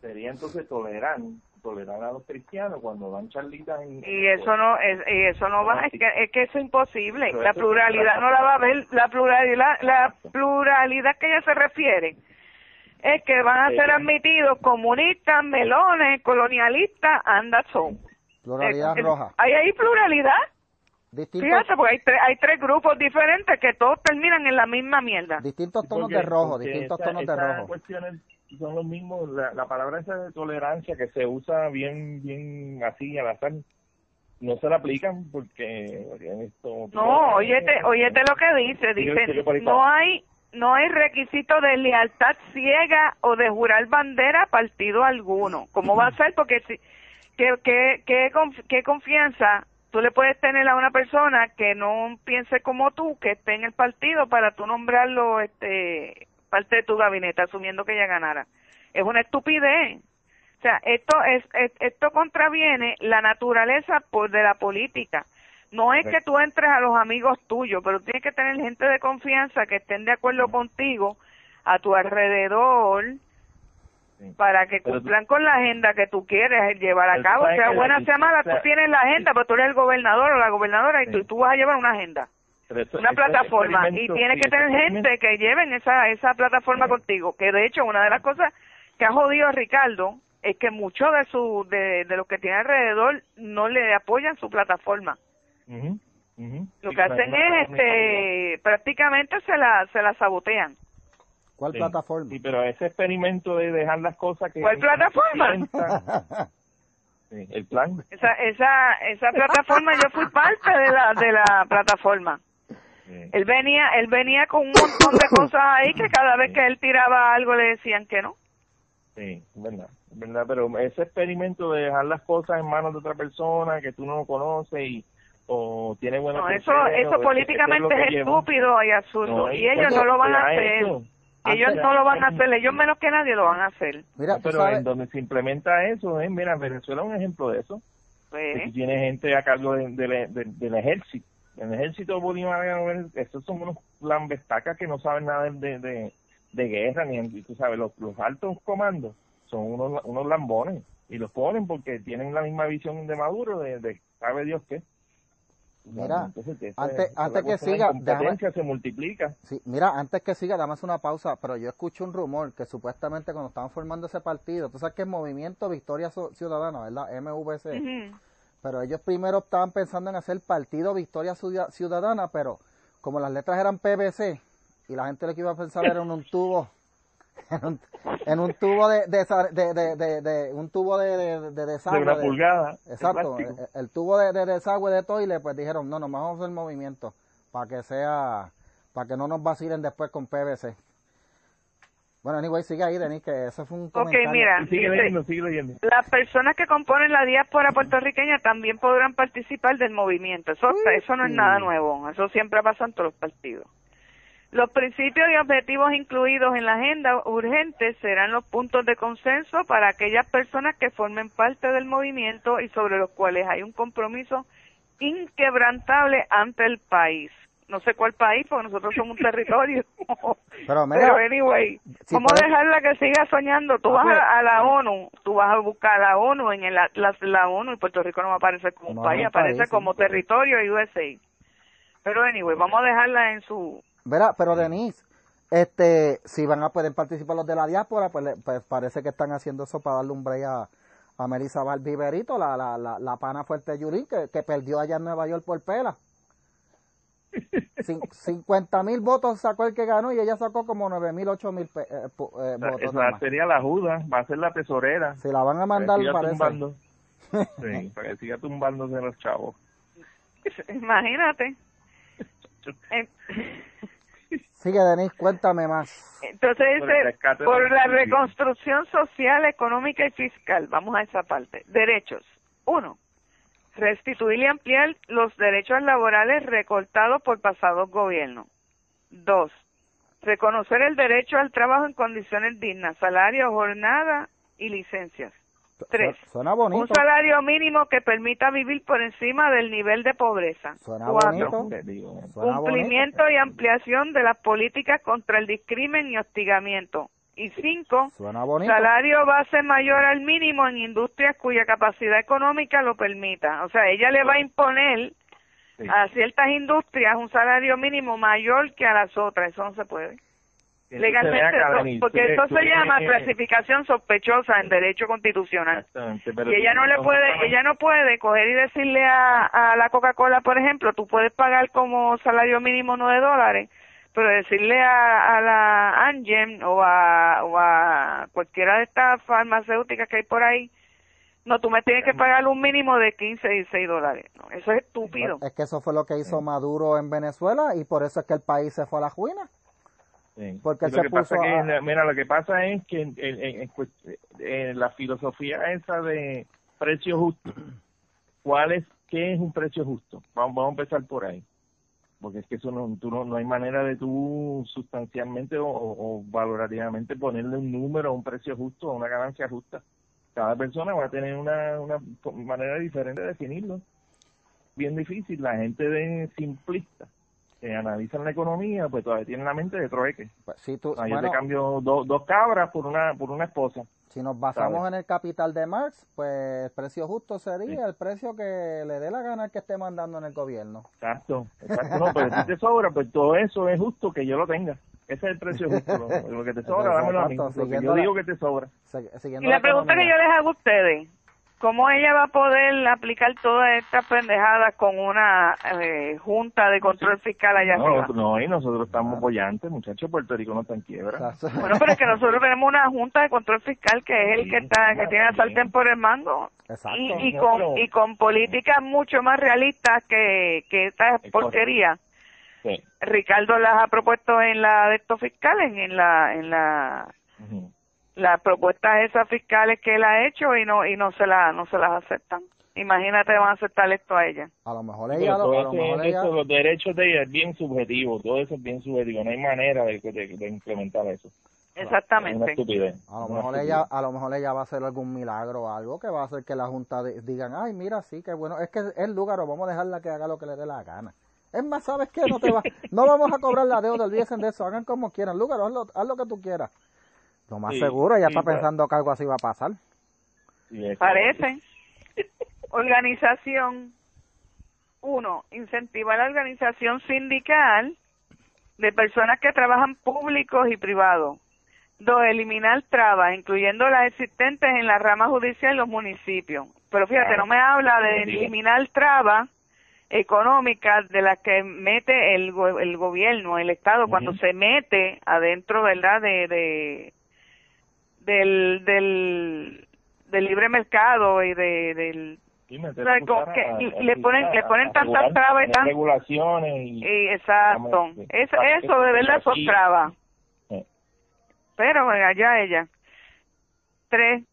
sería entonces tolerar, tolerar a los cristianos cuando dan charlitas en... y eso no es y eso no va es que es que eso es imposible Pero la eso- pluralidad no la va a ver la pluralidad la pluralidad que ella se refiere es que van a ser Sí. admitidos comunistas melones colonialistas and that's all. Pluralidad Eh, eh, roja. hay ahí pluralidad Distintos, fíjate porque hay tres hay tres grupos diferentes que todos terminan en la misma mierda distintos tonos Porque- de rojo, distintos esa- tonos de esas rojo. cuestiones son los mismos, la, la palabra esa de tolerancia que se usa bien, bien así al azar, no se la aplican porque esto... No, óyete, óyete lo que dice, dice, no hay, no hay requisito de lealtad ciega o de jurar bandera a partido alguno. ¿Cómo va a ser? Porque si, ¿qué, qué, qué, qué confianza tú le puedes tener a una persona que no piense como tú, que esté en el partido para tú nombrarlo este parte de tu gabinete, asumiendo que ella ganara? Es una estupidez. O sea, esto es, esto contraviene la naturaleza por de la política. No es que tú entres a los amigos tuyos, pero tienes que tener gente de confianza que estén de acuerdo contigo a tu alrededor para que cumplan con la agenda que tú quieres llevar a cabo, sea buena o sea mala, tú tienes la agenda, pero tú eres el gobernador o la gobernadora y tú, tú vas a llevar una agenda, una plataforma. Y tienes que tener gente que lleven esa esa plataforma contigo, que de hecho una de las cosas que ha jodido a Ricardo es que muchos de su de, de los que tiene alrededor no le apoyan su plataforma. Lo que hacen es este prácticamente se la se la sabotean. ¿Cuál plataforma? Sí, pero ese experimento de dejar las cosas que... ¿Cuál plataforma? sí, el plan. Esa, esa, esa plataforma, yo fui parte de la, de la plataforma. Él venía, él venía con un montón de cosas ahí que cada vez que él tiraba algo le decían que no. Sí, verdad, verdad, pero ese experimento de dejar las cosas en manos de otra persona que tú no conoces y o tiene buena no, eso eso políticamente es, estúpido y absurdo y ellos no lo van a hacer ellos no lo van a hacer, ellos menos que nadie lo van a hacer. Mira, pero en donde se implementa eso, ¿eh? mira, Venezuela es un ejemplo de eso. Pues. tiene gente a cargo del ejército. En el ejército bolivariano, estos son unos lambestacas que no saben nada de, de, de guerra, ni tú sabes, los, los altos comandos son unos, unos lambones y los ponen porque tienen la misma visión de Maduro, de, de sabe Dios qué. Mira, antes, antes que siga, déjame, se multiplica. Sí, mira, antes que siga, dame una pausa, pero yo escucho un rumor que supuestamente cuando estaban formando ese partido, tú sabes que es Movimiento Victoria Ciudadana, ¿verdad? MVC. Pero ellos primero estaban pensando en hacer Partido Victoria Ciudadana, pero como las letras eran PVC y la gente lo que iba a pensar era en un tubo en un, tubo de, de, de, un tubo de, desagüe. De una pulgada. Exacto. El, tubo de, desagüe de toile, pues dijeron, no, nos vamos a hacer movimiento para que sea, para que no nos vacilen después con PVC. Bueno, anyway, sigue ahí, Denis, que eso fue un comentario. Ok, mira, sigue leyendo, sigue leyendo. las personas que componen la diáspora puertorriqueña también podrán participar del movimiento. Eso, eso no es nada nuevo, eso siempre ha pasado en todos los partidos. Los principios y objetivos incluidos en la agenda urgente serán los puntos de consenso para aquellas personas que formen parte del movimiento y sobre los cuales hay un compromiso inquebrantable ante el país. No sé cuál país, porque nosotros somos un territorio. Pero, anyway, ¿cómo dejarla que siga soñando? Tú vas a, la ONU, tú vas a buscar a la ONU en el, la, ONU y Puerto Rico no va a aparecer como un país, aparece como territorio USA. Pero anyway, vamos a dejarla en su Verá, pero Denise, este, si van a poder participar los de la diáspora, pues, pues parece que están haciendo eso para darle un break a, a Melissa Valviverito, la, la, la, la pana fuerte Yulín, que, que perdió allá en Nueva York por pela. 50 mil votos sacó el que ganó y ella sacó como 9 mil, 8 mil eh, eh, votos. Esa sería la Judas, va a ser la tesorera. Si la van a mandar, para tumbando. sí, para que siga tumbándose los chavos. Imagínate. Eh, Sigue, Denise, cuéntame más. Entonces dice, por, la reconstrucción social, económica y fiscal, vamos a esa parte. Derechos. Uno, restituir y ampliar los derechos laborales recortados por pasados gobiernos. Dos, reconocer el derecho al trabajo en condiciones dignas, salario, jornada y licencias. Tres, un salario mínimo que permita vivir por encima del nivel de pobreza. Cuatro, cumplimiento y ampliación de las políticas contra el discrimen y hostigamiento. Y cinco, salario base mayor al mínimo en industrias cuya capacidad económica lo permita. O sea, ella le va a imponer a ciertas industrias un salario mínimo mayor que a las otras. Eso no se puede legalmente porque eso se llama clasificación sospechosa en derecho constitucional y ella no le puede ella no puede coger y decirle a, a la Coca-Cola por ejemplo tú puedes pagar como salario mínimo nueve dólares pero decirle a, a la Angem o a, o a cualquiera de estas farmacéuticas que hay por ahí no, tú me tienes que pagar un mínimo de 15 y 6 dólares. eso es estúpido. Es que eso fue lo que hizo Maduro en Venezuela y por eso es que el país se fue a la ruina. Porque lo que pasa que, mira, lo que pasa es que en, la filosofía esa de precio justo, ¿cuál es, qué es un precio justo? Vamos, vamos a empezar por ahí. Porque es que eso no, tú no, hay manera de tú sustancialmente o, o, valorativamente ponerle un número, un precio justo, una ganancia justa. Cada persona va a tener una, una manera diferente de definirlo. Bien difícil, la gente de simplista analizan la economía, pues todavía tienen la mente de trueque. Pues, si tú, yo te cambio dos cabras por una por una esposa. Si nos basamos en el capital de Marx, pues el precio justo sería el precio que le dé la gana al que esté mandando en el gobierno. Exacto, exacto. No, pero si te sobra, pues todo eso es justo que yo lo tenga. Ese es el precio justo. Lo, que te sobra, dámelo a mí. yo digo que te sobra. Y la pregunta que yo les hago a ustedes, ¿Cómo ella va a poder aplicar todas estas pendejadas con una eh, junta de control fiscal allá no, arriba? No, y nosotros estamos apoyantes, muchachos, Puerto Rico no está en quiebra. Bueno, pero es que nosotros tenemos una junta de control fiscal que es el que está que tiene el tempo por el mando. Exacto. Y, y con y con políticas mucho más realistas que, que esta porquería. Sí. Ricardo las ha propuesto en la de estos fiscales, en la en la las propuestas esas fiscales que él ha hecho y no y no se la no se las aceptan imagínate van a aceptar esto a ella a lo mejor ella, a lo mejor ella... los derechos de ella es bien subjetivo todo eso es bien subjetivo no hay manera de, de, implementar eso exactamente a lo mejor ella a lo mejor ella va a hacer algún milagro o algo que va a hacer que la junta digan ay mira sí que bueno es que es lugar vamos a dejarla que haga lo que le dé la gana es más, ¿sabes qué? No te va, no vamos a cobrar la deuda, olvídense de eso, hagan como quieran. Lugar, haz lo que tú quieras. Lo más seguro, ella está pues. pensando que algo así va a pasar. Parece. Organización. Uno, incentivar la organización sindical de personas que trabajan públicos y privados. Dos, eliminar trabas, incluyendo las existentes en la rama judicial y los municipios. Pero fíjate, no me habla de eliminar trabas económicas de las que mete el, el gobierno, el Estado, cuando se mete adentro, ¿verdad?, de, del, del, del libre mercado y de, del le ponen le ponen tantas trabas y tantas regulaciones y, exacto. eso, eso de verdad son trabas pero allá ella. Tres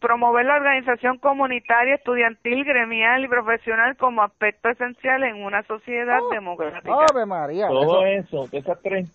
promover la organización comunitaria, estudiantil, gremial y profesional como aspecto esencial en una sociedad oh, democrática. Ave María. Todo eso, esas tres,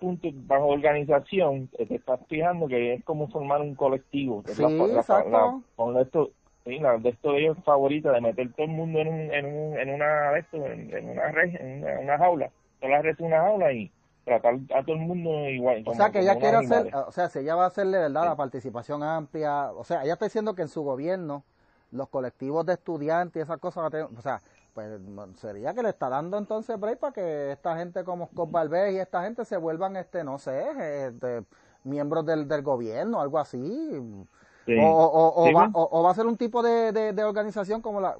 puntos bajo organización, te estás fijando que es como formar un colectivo. sí, exacto. con esto, sí, la, de esto de ellos favorita, de meter todo el mundo en, un, en, un, en una esto, en, una red, en una, jaula, todas las redes en una jaula y tratar a todo el mundo igual. O sea, que ella quiere hacer, o sea, si ella va a hacerle, ¿verdad?, la participación amplia, o sea, ella está diciendo que en su gobierno los colectivos de estudiantes y esas cosas, o sea, pues sería que le está dando entonces break para que esta gente como Scott y esta gente se vuelvan, este, no sé, este, miembros del, del gobierno, algo así. O, o, o, va, o, va, a ser un tipo de, de, organización como la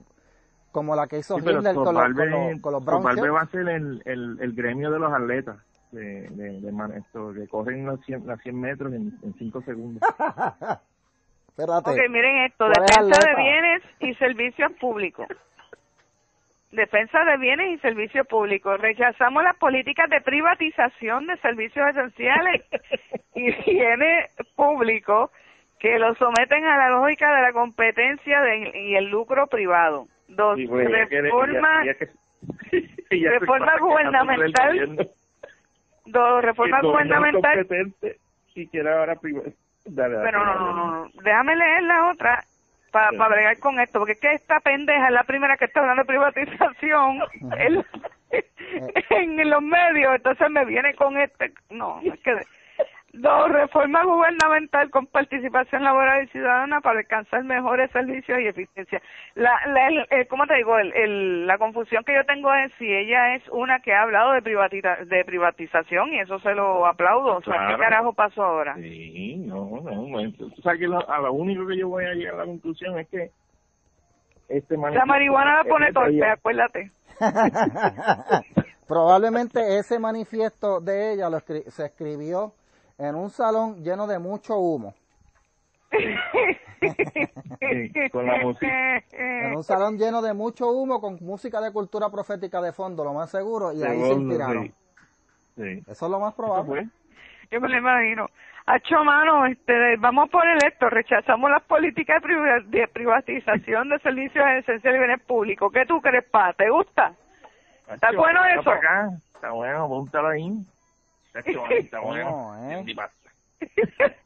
como la que hizo Hitler con, los, con, los, va a ser el, el, el gremio de los atletas de, de, de esto, que corren los 100, 100 metros en, 5 segundos. Espérate. Ok, miren esto, defensa de bienes y servicios públicos. Defensa de bienes y servicios públicos. Rechazamos las políticas de privatización de servicios esenciales y bienes públicos que los someten a la lógica de la competencia y el lucro privado. Dos, reforma, reforma gubernamental Dos, reforma gubernamental. Si quiere ahora Pero no, no, no, déjame leer la otra para pa bregar con esto, porque es que esta pendeja es la primera que está hablando de privatización en, en los medios, entonces me viene con este, no, es que Dos, reforma gubernamental con participación laboral y ciudadana para alcanzar mejores servicios y eficiencia. La, la el, ¿Cómo te digo? El, la confusión que yo tengo es si ella es una que ha hablado de, de privatización y eso se lo aplaudo. O sea, ¿qué carajo pasó ahora? Sí, no, no. O sea, que a lo único que yo voy a llegar a la conclusión es que este La marihuana la pone torpe, acuérdate. Probablemente ese manifiesto de ella lo se escribió en un salón lleno de mucho humo. con la música. En un salón lleno de mucho humo con música de cultura profética de fondo, lo más seguro, y ahí se inspiraron. Sí. Eso es lo más probable. Yo me lo imagino. Hacho, mano, este, vamos por el esto, rechazamos las políticas de privatización de servicios esenciales y bienes públicos. ¿Qué tú crees, pa? ¿Te gusta? ¿Está bueno eso? Está bueno, apúntalo ahí. Está bueno. ¿eh?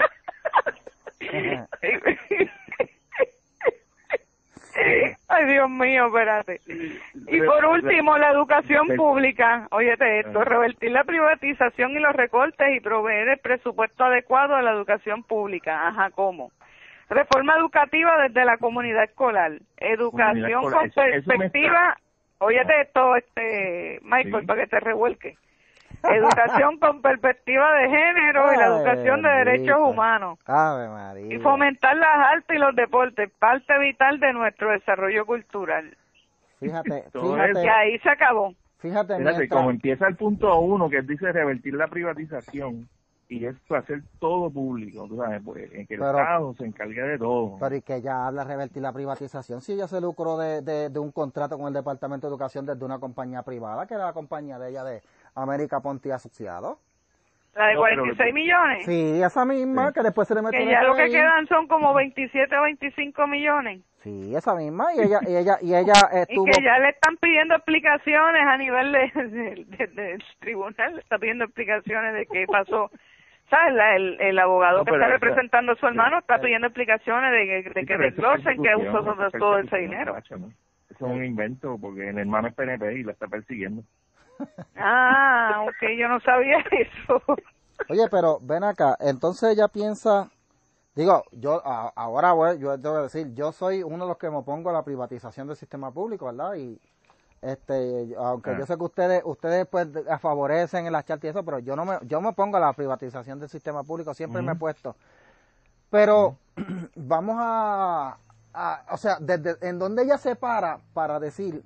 Ay, Dios mío, espérate. Y por último, la educación pública. Óyete esto, revertir la privatización y los recortes y proveer el presupuesto adecuado a la educación pública. Ajá, ¿cómo? Reforma educativa desde la comunidad escolar. Educación con perspectiva. Óyete esto, este, Michael, para que te revuelque. Educación con perspectiva de género y la educación de derechos humanos. Y fomentar las artes y los deportes, parte vital de nuestro desarrollo cultural. Fíjate, fíjate. Que ahí se acabó. Fíjate, fíjate como empieza el punto uno, que dice revertir la privatización, y es hacer todo público, tú sabes, pues, en que el Estado se encargue de todo. Pero y que ella habla de revertir la privatización, si ella se lucró de, de, de, un contrato con el Departamento de Educación desde una compañía privada, que era la compañía de ella de América Ponti Asociado. La de 46 millones. Sí, esa misma, que después se le metió. Que ya lo que quedan son como 27 o 25 millones. Sí, esa misma, y ella, y ella, y ella estuvo... Y que ya le están pidiendo explicaciones a nivel de, del tribunal, le está pidiendo explicaciones de qué pasó. ¿Sabes? el, el abogado que está representando a su hermano está pidiendo explicaciones de, de, que desglosen que usó todo ese dinero. Eso es un invento, porque el hermano es PNP y la está persiguiendo. Ah, ok, yo no sabía eso. Oye, pero ven acá, entonces ella piensa, digo, yo ahora voy, yo tengo que decir, yo soy uno de los que me opongo a la privatización del sistema público, ¿verdad? Y este, aunque yo ah. sé que ustedes, ustedes pues favorecen el las y eso, pero yo no me, yo me opongo a la privatización del sistema público, siempre me he puesto. Pero vamos a, a, o sea, desde en donde ella se para para decir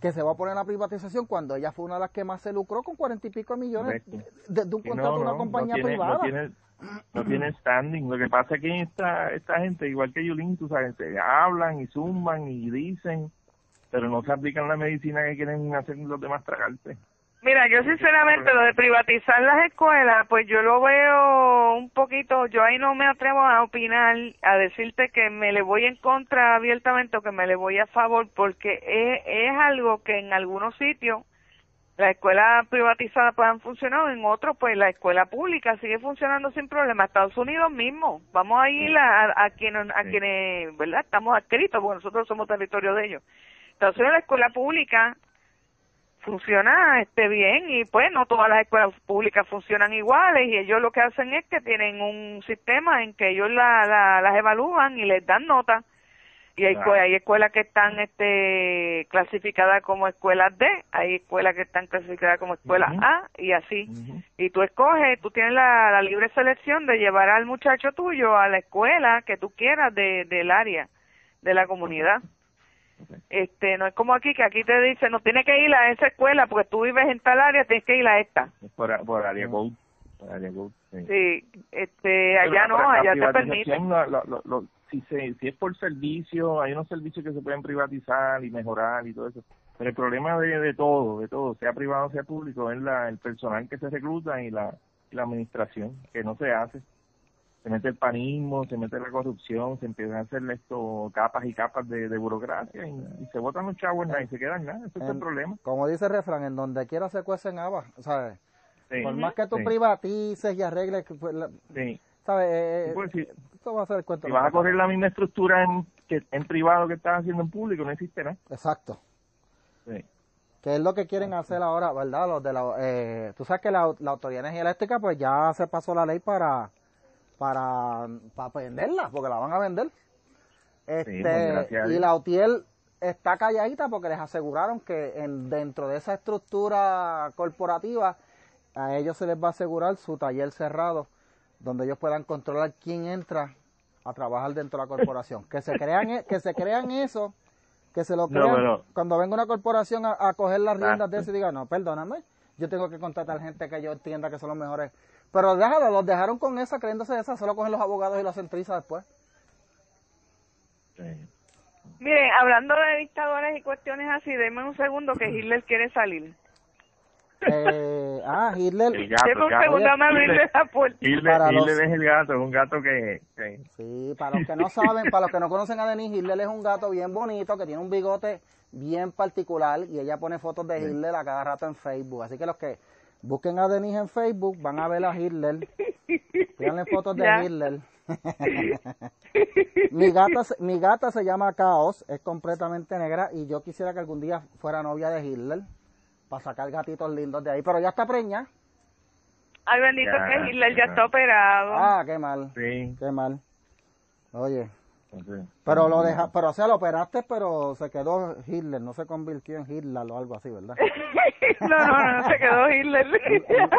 que se va a poner la privatización cuando ella fue una de las que más se lucró con cuarenta y pico millones de, un contrato de una compañía privada. No tiene, standing. Lo que pasa es que esta, esta gente, igual que Yulín, tú sabes, se hablan y zumban y dicen, pero no se aplican la medicina que quieren hacer los demás tragarte. Mira, yo sinceramente lo de privatizar las escuelas, pues yo lo veo un poquito, yo ahí no me atrevo a opinar, a decirte que me le voy en contra abiertamente o que me le voy a favor, porque es, es algo que en algunos sitios las escuelas privatizadas puedan funcionar, en otros pues la escuela pública sigue funcionando sin problema. Estados Unidos mismo, vamos a ir a, a, quienes, a quienes, ¿verdad? Estamos adscritos, porque nosotros somos territorio de ellos. Estados Unidos la escuela pública funciona este bien y pues no todas las escuelas públicas funcionan iguales y ellos lo que hacen es que tienen un sistema en que ellos la, las evalúan y les dan notas y hay, hay escuelas que están este clasificadas como escuelas D, hay escuelas que están clasificadas como escuelas A y así. Y tú escoges, tú tienes la, la, libre selección de llevar al muchacho tuyo a la escuela que tú quieras de, del área, de la comunidad. Este, no es como aquí, que aquí te dicen, no tienes que ir a esa escuela porque tú vives en tal área, tienes que ir a esta. Por, por área code. sí. este, allá no, allá te permiten. si, si es por servicio, hay unos servicios que se pueden privatizar y mejorar y todo eso. Pero el problema de, de todo, de todo, sea privado o sea público, es la, el personal que se recluta y la, la administración, que no se hace se mete el panismo, se mete la corrupción, se empiezan a hacer esto capas y capas de, burocracia y, se votan los chavos y se quedan nada, ese es el problema. Como dice el refrán, en donde quiera se cuecen habas, ¿sabes? Por más que tú privatices y arregles, pues, sí. ¿sabes? Eh, eh, esto va a ser el cuento. Si vas a correr la misma estructura en, que, en privado que estás haciendo en público, no existe nada. Exacto. Sí. Que es lo que quieren hacer ahora, ¿verdad? Los de la, eh, tú sabes que la, la Autoridad de Energía Eléctrica, pues ya se pasó la ley para para, para venderla, porque la van a vender. Este, y la UTIEL está calladita porque les aseguraron que en, dentro de esa estructura corporativa a ellos se les va a asegurar su taller cerrado, donde ellos puedan controlar quién entra a trabajar dentro de la corporación. Que se crean, e, que se crean eso, que se lo crean. Cuando venga una corporación a, coger las riendas de eso y diga, no, perdóname, yo tengo que contratar gente que yo entienda que son los mejores pero déjalo, los dejaron con esa, creyéndose esa, solo cogen los abogados y los hacen después. Miren, hablando de dictadores y cuestiones así, denme un segundo que Hitler quiere salir. Eh, ah, Hitler. El gato, un gato. abrirle la puerta. Hitler, Para los- Hitler es el gato, es un gato que... que- Sí, para los que no saben, para los que no conocen a Denise, Hitler es un gato bien bonito que tiene un bigote bien particular y ella pone fotos de Hitler a cada rato en Facebook. Así que los que busquen a Denise en Facebook van a ver a Hitler. Pídanle fotos de Ya. Hitler. mi, gata, se- mi gata se llama Caos, es completamente negra y yo quisiera que algún día fuera novia de Hitler para sacar gatitos lindos de ahí, pero ya está preña. Ay, bendito Ya, que Hitler ya ya. está operado. Ah, qué mal, Sí, qué mal. Oye, Pero lo deja, pero o sea, lo operaste, pero se quedó Hitler, no se convirtió en Hitler o algo así, ¿verdad? no, no, no, se quedó Hitler.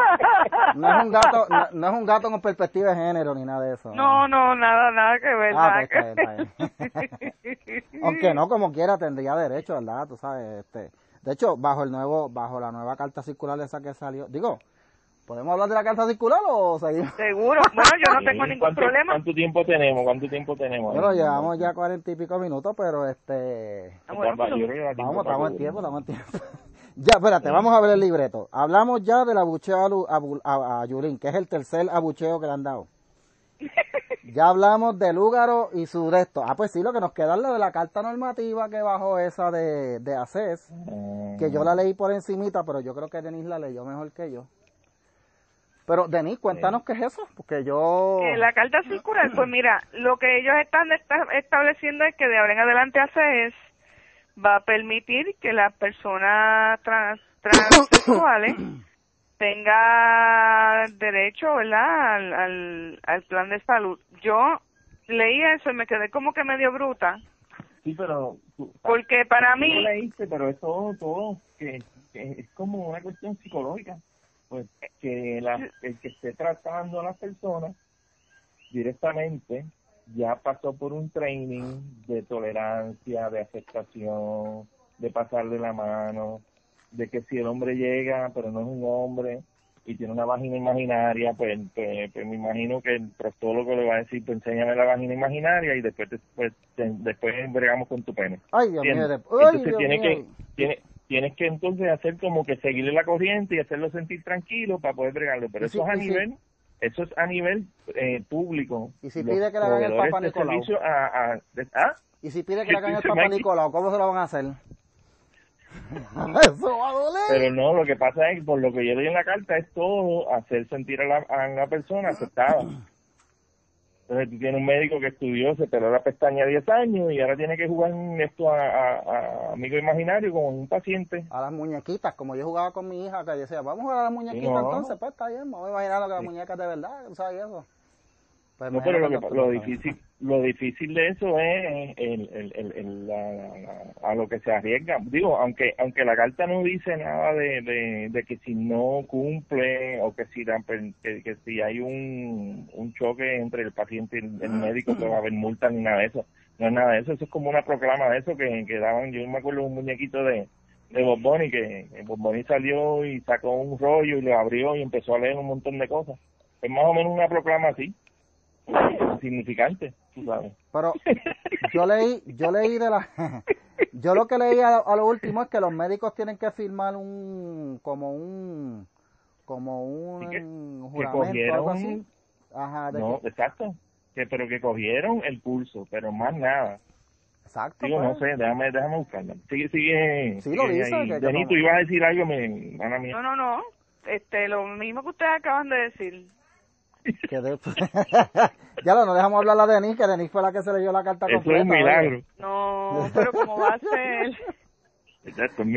No es un gato, no, no es un gato con perspectiva de género ni nada de eso. No, no, nada, nada que ver. Ah, pues está que bien, está Aunque no, como quiera, tendría derecho, ¿verdad? Tú sabes, este. De hecho, bajo el nuevo, bajo la nueva carta circular esa que salió, digo, ¿podemos hablar de la carta circular o seguimos? Seguro. Bueno, yo no tengo sí, ningún ¿cuánto- problema. ¿Cuánto tiempo tenemos? ¿Cuánto tiempo tenemos? Bueno, llevamos ya cuarenta y pico minutos, pero este. Ah, bueno, Vamos, estamos en tiempo, estamos en tiempo. ya, espérate, vamos a ver el libreto. Hablamos ya del abucheo a, Lu- a, a- a Yulín, que es el tercer abucheo que le han dado. Ya hablamos de Lúgaro y su de esto. Ah, pues sí, lo que nos queda es lo de la carta normativa que bajó esa de, de ACES, Ah, que yo la leí por encimita, pero yo creo que Denise la leyó mejor que yo. Pero, Denise, cuéntanos qué es eso, porque yo... Eh, la carta circular, pues mira, lo que ellos están esta- estableciendo es que de ahora en adelante ACES va a permitir que las personas trans, transexuales tenga derecho, ¿verdad?, al, al, al plan de salud. Yo leí eso y me quedé como que medio bruta, Sí, pero... tú- porque para tú mí, leíste, pero es todo, todo, que, que es como una cuestión psicológica. Pues que la, el que esté tratando a las personas directamente ya pasó por un training de tolerancia, de aceptación, de pasarle la mano, de que si el hombre llega, pero no es un hombre, y tiene una vagina imaginaria, pues, pues, pues me imagino que el proctólogo le va a decir, pues enséñame la vagina imaginaria y después después, después bregamos con tu pene. Ay, Dios mío, Entonces Dios tiene que, tiene, tienes que entonces hacer como que seguirle la corriente y hacerlo sentir tranquilo para poder bregarlo, pero eso si- es a si- nivel, eso es a nivel eh, público. Y si pide que le hagan el Papa Nicolau. a, ¿ah? Y si pide que le hagan el Papa. Nicolau, ¿cómo se lo van a hacer? Eso va a doler. Pero no, lo que pasa es que por lo que yo leí en la carta es todo hacer sentir a la, a la persona aceptada. Entonces tú tienes un médico que estudió, se peló la pestaña 10 años y ahora tiene que jugar esto a, a- a amigo imaginario con un paciente. A las muñequitas, como yo jugaba con mi hija, que decía, vamos a jugar a las muñequitas no. entonces, pues está bien, me voy imaginando que las muñecas de verdad, ¿sabes eso? Pues No, pero lo, que, lo difícil lo difícil de eso es el, el, el, la- la- a lo que se arriesga. Digo, aunque aunque la carta no dice nada de, de, de que si no cumple o que si que, que si hay un, un choque entre el paciente y el, el médico que va a haber multa ni nada de eso. No es nada de eso, eso es como una proclama de eso que, que daban, yo me acuerdo un muñequito de de Bob Bunny, que Bunny salió y sacó un rollo y lo abrió y empezó a leer un montón de cosas. Es más o menos una proclama así significante, tú sabes. Pero yo leí, yo leí de la, yo lo que leí a, a lo último es que los médicos tienen que firmar un, como un, como un Sí, que- juramento, cogieron- algo así. Ajá, de No, que- exacto. Que, pero que cogieron el pulso, pero más nada. exacto. Digo, no pues. sé, déjame, déjame buscarla. Sigue, sigue. Sí, lo sigue dice, ahí. que yo Denis, no- tú ibas a decir algo, me, mía. no, no, no, este, lo mismo que ustedes acaban de decir. Que de- ya lo, no dejamos hablar a Denis, que Denis fue la que se leyó la carta Eso completa. es un milagro. No, pero como va a ser...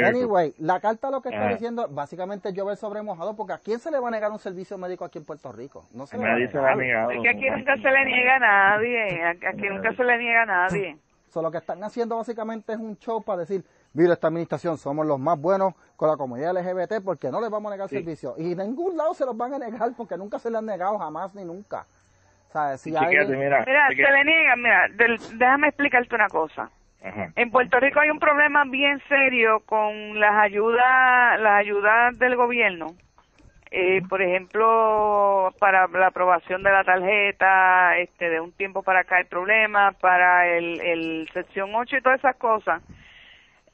Anyway, la carta lo que está diciendo básicamente llover sobre mojado, porque ¿a quién se le va a negar un servicio médico aquí en Puerto Rico? No se le va a Nadie se va a negar. Es que aquí nunca se le niega a nadie, a- aquí nunca se le niega a nadie. So, lo que están haciendo básicamente es un show para decir, mira esta administración, somos los más buenos con la comunidad LGBT porque no les vamos a negar Sí. servicio. Y de ningún lado se los van a negar porque nunca se le han negado, jamás ni nunca. O sea, si alguien- mira. Mira, se le niegan, mira, del- déjame explicarte una cosa. Ajá. En Puerto Rico hay un problema bien serio con las ayudas, las ayudas del gobierno. Eh, por ejemplo, para la aprobación de la tarjeta, este, de un tiempo para acá hay problemas, para el, el sección 8 y todas esas cosas.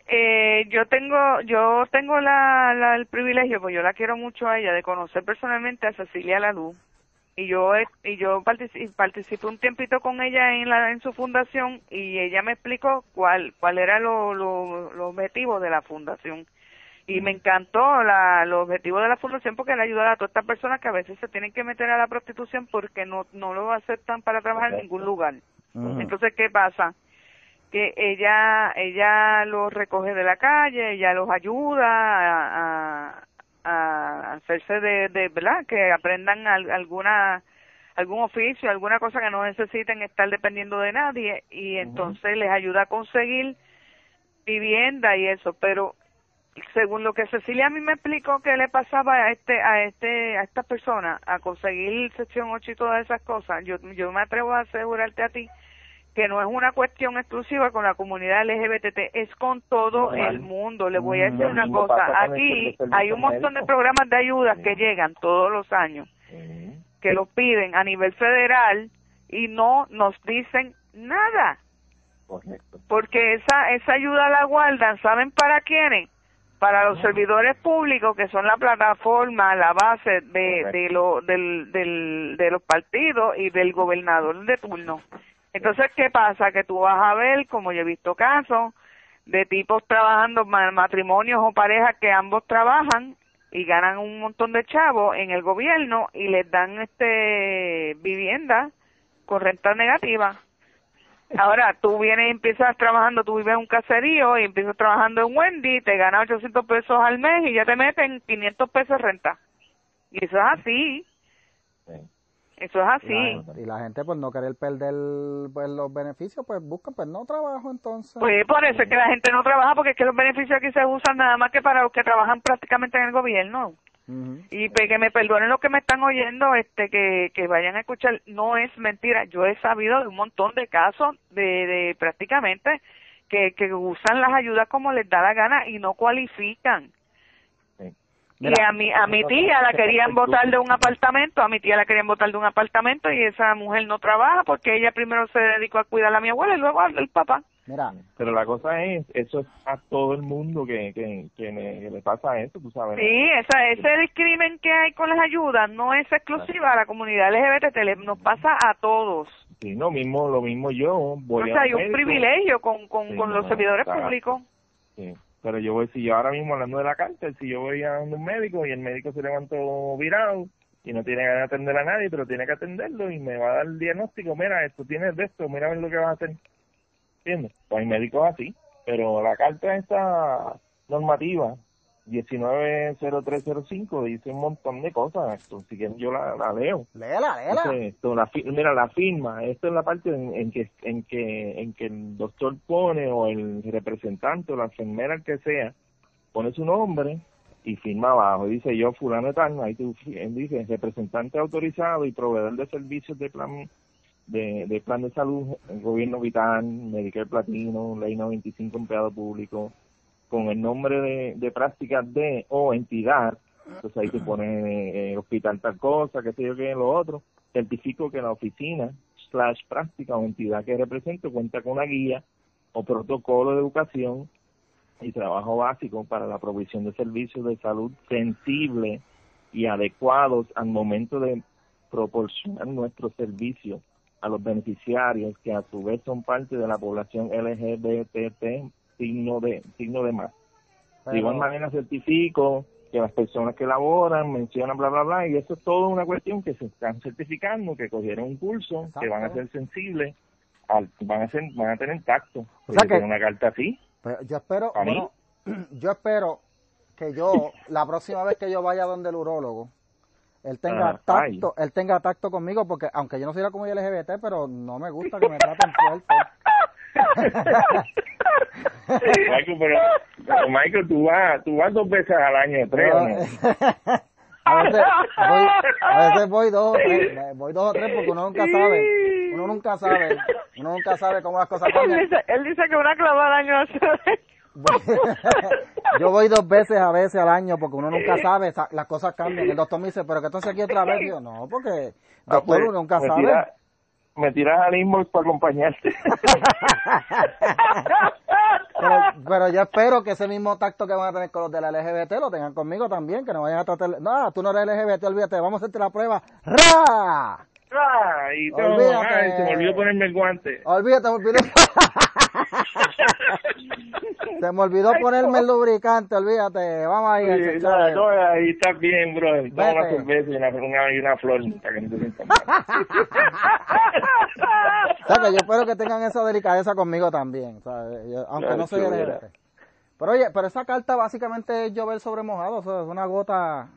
Eh, yo tengo, yo tengo la, la, el privilegio, pues yo la quiero mucho a ella, de conocer personalmente a Cecilia Laluz. Y yo, y yo participé, participé un tiempito con ella en la, en su fundación y ella me explicó cuál, cuál era lo, lo, lo objetivo de la fundación y me encantó la, los objetivos de la fundación porque le ayuda a todas estas personas que a veces se tienen que meter a la prostitución porque no, no lo aceptan para trabajar en ningún lugar. Entonces, ¿qué pasa? Que ella ella los recoge de la calle, ella los ayuda a, a, hacerse de, de, ¿verdad? Que aprendan alguna algún oficio, alguna cosa que no necesiten estar dependiendo de nadie y entonces les ayuda a conseguir vivienda y eso, pero según lo que Cecilia a mí me explicó que le pasaba a este a este a esta persona a conseguir sección 8 y todas esas cosas, yo yo me atrevo a asegurarte a ti que no es una cuestión exclusiva con la comunidad LGBT, es con todo el mundo. Le voy a decir una cosa, aquí hay un montón de programas de ayuda que llegan todos los años, que lo piden a nivel federal y no nos dicen nada. Porque esa, esa ayuda la guardan, ¿saben para quiénes? Para los servidores públicos, que son la plataforma, la base de, de, lo, del, del, de los partidos y del gobernador de turno. Entonces, ¿qué pasa? Que tú vas a ver, como yo he visto casos, de tipos trabajando, matrimonios o parejas que ambos trabajan y ganan un montón de chavos en el gobierno y les dan este vivienda con renta negativa. Ahora, tú vienes y empiezas trabajando, tú vives en un caserío y empiezas trabajando en Wendy, te ganas 800 pesos al mes y ya te meten 500 pesos renta. Y eso es así. Eso es así. Y la, gente, por no querer perder pues, los beneficios, pues busca pues no trabajo entonces. Pues por eso es que la gente no trabaja, porque es que los beneficios aquí se usan nada más que para los que trabajan prácticamente en el gobierno. Y pues, que me perdonen los que me están oyendo, este que, que vayan a escuchar, no es mentira. Yo he sabido de un montón de casos de, de prácticamente que, que usan las ayudas como les da la gana y no cualifican y a mi, a mi tía la querían votar de un apartamento, a mi tía la querían votar de un apartamento y esa mujer no trabaja porque ella primero se dedicó a cuidar a mi abuela y luego al papá. Mira. Pero la cosa es, eso es a todo el mundo que, que, que, le, pasa eso, tú sabes. Sí, esa, ese discrimen que hay con las ayudas no es exclusiva a la comunidad LGBT, nos pasa a todos. Sí, lo mismo, lo mismo yo. Voy o sea, hay un privilegio con, con, con los servidores públicos. Sí. Pero yo voy, si yo ahora mismo hablando de la cárcel, si yo voy a un médico y el médico se levantó virado y no tiene ganas de atender a nadie, pero tiene que atenderlo y me va a dar el diagnóstico, mira, esto tienes de esto, mira a ver lo que vas a hacer. ¿Entiendes? Pues hay médicos así, pero la carta está normativa 190305 dice un montón de cosas. Esto, si quieren yo la, la leo. Léela, léela. esto, la, mira, la firma. Esto es la parte en, que en que en que el doctor pone o el representante o la enfermera el que sea pone su nombre y firma abajo. Dice yo fulano tal, ahí tú, dice representante autorizado y proveedor de servicios de plan de, de plan de salud, el gobierno vital, Medicare Platino, Ley 95 empleado público, con el nombre de, de prácticas de o entidad, entonces ahí se pone eh, hospital tal cosa, qué sé yo qué, lo otro, certifico que la oficina slash práctica o entidad que represento cuenta con una guía o protocolo de educación y trabajo básico para la provisión de servicios de salud sensibles y adecuados al momento de proporcionar nuestros servicios a los beneficiarios que a su vez son parte de la población LGBT signo de signo de más. de igual manera certifico que las personas que elaboran mencionan bla bla bla y eso es todo una cuestión que se están certificando, que cogieron un curso, que van a ser sensibles, al, van a ser van a tener tacto. O sea que, una carta así. yo espero, bueno, yo espero que yo la próxima vez que yo vaya donde el urólogo él tenga ah, tacto, él tenga tacto conmigo porque aunque yo no soy la comunidad LGBT, pero no me gusta que me traten fuerte. Michael, pero, Michael, tú vas, tú vas dos veces al año, tres, A veces, voy, a veces voy dos o tres, voy dos o tres porque uno nunca sabe, uno nunca sabe, uno nunca sabe cómo las cosas cambian. Él dice, él dice que una clavada al año Yo voy dos veces a veces al año porque uno nunca sabe, las cosas cambian. El doctor me dice, pero que entonces aquí otra vez, yo no, porque ah, doctor pues, uno nunca pues sabe me tiras al inbox para acompañarte. pero, pero yo espero que ese mismo tacto que van a tener con los de la LGBT lo tengan conmigo también, que no vayan a tratar... No, tú no eres LGBT, olvídate, vamos a hacerte la prueba. ¡Ra! ¡Ra! Y todo, ay, se me olvidó ponerme el guante. Olvídate, me olvidó... Se me olvidó ponerme el lubricante, olvídate. Vamos ahí. Sí, no, no, ahí está bien, bro. Toma una cerveza y una, una, y una flor para que no te sientas que yo espero que tengan esa delicadeza conmigo también, ¿sabes? Yo, aunque no soy LGBT. Pero oye, pero esa carta básicamente es llover sobre mojado, o sea, es una gota...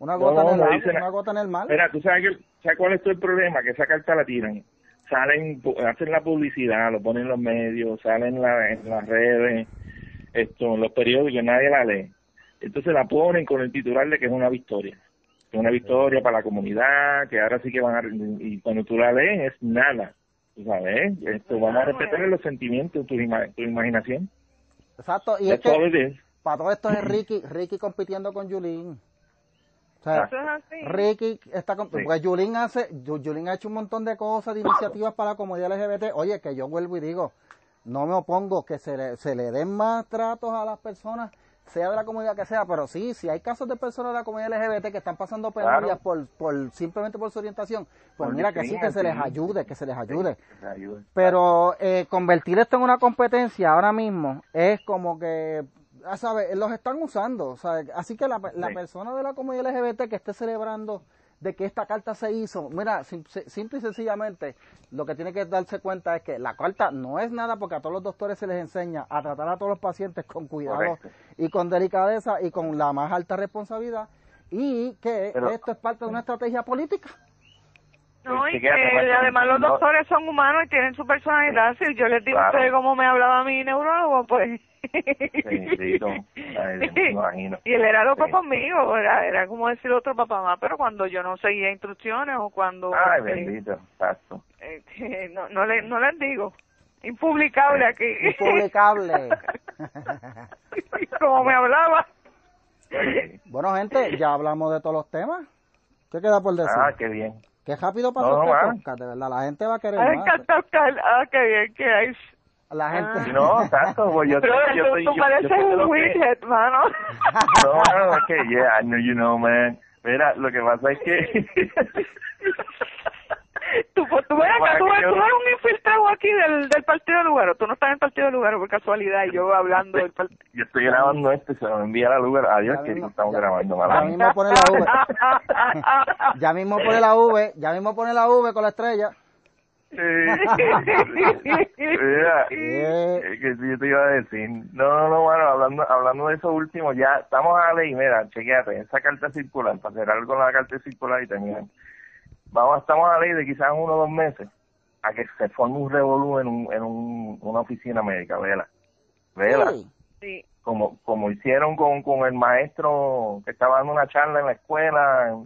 Una gota, no, en el mar, una gota en el mar. Mira, ¿tú sabes, que, sabes cuál es el problema? Que esa carta la tiran salen, hacen la publicidad, lo ponen en los medios, salen en, la, en las redes, esto, en los periódicos, nadie la lee. Entonces la ponen con el titular de que es una victoria. Es una victoria para la comunidad, que ahora sí que van a... Y cuando tú la lees es nada. ¿Sabes? Esto, vamos a respetar los sentimientos, tu, tu imaginación. Exacto. Y es que, para todo esto es Ricky, Ricky compitiendo con Julín. Ricky está con, porque Yulín hace, Yulín ha hecho un montón de cosas, de iniciativas para la comunidad LGBT. Oye, que yo vuelvo y digo, no me opongo que se le, se le den más tratos a las personas, sea de la comunidad que sea, pero sí, si hay casos de personas de la comunidad LGBT que están pasando penurias por, por, simplemente por su orientación, pues mira que sí, que se les ayude, que se les ayude. Pero eh, convertir esto en una competencia ahora mismo es como que a saber, los están usando, así que la, la persona de la comunidad LGBT que esté celebrando de que esta carta se hizo, mira, simple y sencillamente, lo que tiene que darse cuenta es que la carta no es nada porque a todos los doctores se les enseña a tratar a todos los pacientes con cuidado y con delicadeza y con la más alta responsabilidad y que esto es parte de una estrategia política. No, y que además los doctores son humanos y tienen su personalidad. Si yo les digo a ustedes cómo me hablaba mi neurólogo, pues... Bendito. imagino. Y él era loco conmigo, era, era como decir otro papá más, pero cuando yo no seguía instrucciones o cuando... Ay, eh, bendito, exacto. Eh, no, no, le, no les digo. Impublicable aquí. Impublicable. como me hablaba. Bueno, gente, ya hablamos de todos los temas. ¿Qué queda por decir? Ah, qué bien. Qué rápido pasó este podcast, de verdad. La gente va a querer más. Ah, qué bien, qué hay. La gente. Ah. No, tanto, pues yo, Pero yo, tú, yo, tú pareces un widget, mano. No, no, es que, yeah, I know you know, man. Mira, lo que pasa es que... tú, pues, tú, ves acá, tú, tú eres un infiltrado aquí del, del Partido de Lugar. Tú no estás en el Partido de Lugar por casualidad y yo hablando del partido. Yo estoy grabando este, se lo envía a Lugar. Adiós, que no estamos grabando mal. Ya mismo pone la V. ya mismo pone la V. Ya mismo pone la V con la estrella. Mira, que si yo te iba a decir. No, no, no, bueno, hablando, hablando de eso último, ya estamos a la ley, mira, chequeate, esa carta circular, para hacer algo con la carta circular y terminar vamos, estamos a ley de quizás uno o dos meses a que se forme un revolú en, un, en un, una oficina médica, vela. Vela. Sí. Como, como hicieron con, con el maestro que estaba dando una charla en la escuela.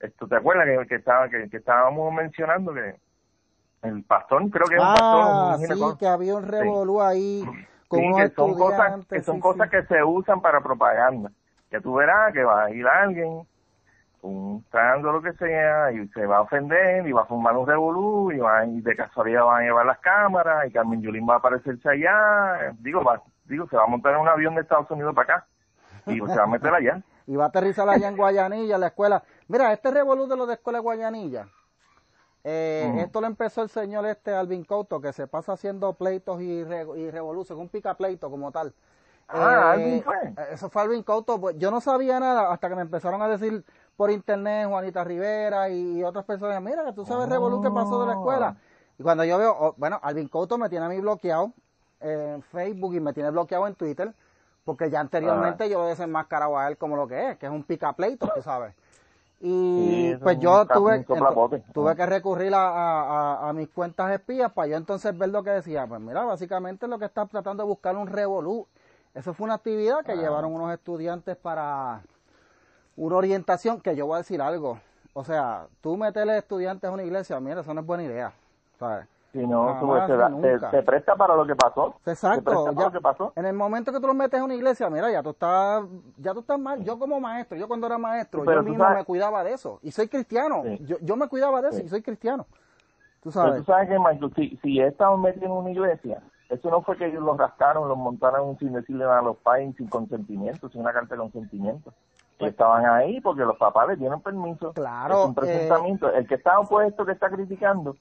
Esto, ¿Te acuerdas que, que, estaba, que, que estábamos mencionando que el pastor, creo que es un ah, pastor. sí, que había un revolú ahí con sí, que son cosas, que son cosas que se usan para propaganda. Que tú verás que va a ir alguien un trando lo que sea y se va a ofender y va a fumar un revolú y, va, y de casualidad van a llevar las cámaras y Carmen Yulín va a aparecerse allá digo va, digo se va a montar en un avión de Estados Unidos para acá y se va a meter allá y va a aterrizar allá en Guayanilla la escuela mira este revolú de los de escuela de Guayanilla eh, esto lo empezó el señor este Alvin Couto que se pasa haciendo pleitos y, re, y revoluciones un pica pleito como tal Ah, Alvin fue. Eh, eso fue Alvin Couto. Pues, yo no sabía nada hasta que me empezaron a decir por internet, Juanita Rivera y, otras personas, mira, tú sabes Revolú que pasó de la escuela. Y cuando yo veo, oh, bueno, Alvin Couto me tiene a mí bloqueado en Facebook y me tiene bloqueado en Twitter, porque ya anteriormente ah. yo lo he desenmascarado a él como lo que es, que es un picapleito, tú sabes. Y pues yo tuve, tuve que recurrir a, a, mis cuentas espías para yo entonces ver lo que decía. Pues mira, básicamente lo que está tratando de buscar un revolú. Eso fue una actividad que ah. llevaron unos estudiantes para una orientación que yo voy a decir algo. O sea, tú meterle estudiantes a una iglesia, mira, eso no es buena idea. ¿sabes? Si no, se, presta para lo que pasó. Exacto. Ya, lo que pasó. En el momento que tú los metes a una iglesia, mira, ya tú estás, ya tú estás mal. Yo como maestro, yo cuando era maestro, yo mismo me cuidaba de eso. Y soy cristiano. Yo, yo me cuidaba de eso y soy cristiano. Tú sabes. Pero tú sabes que, Michael, si, si estaban metidos en una iglesia, eso no fue que ellos los rascaron, los montaron sin decirle nada a los padres, sin consentimiento, sin una carta de consentimiento. Pues estaban ahí porque los papás les dieron permiso. Claro, Es un presentamiento. El que está opuesto, que está criticando,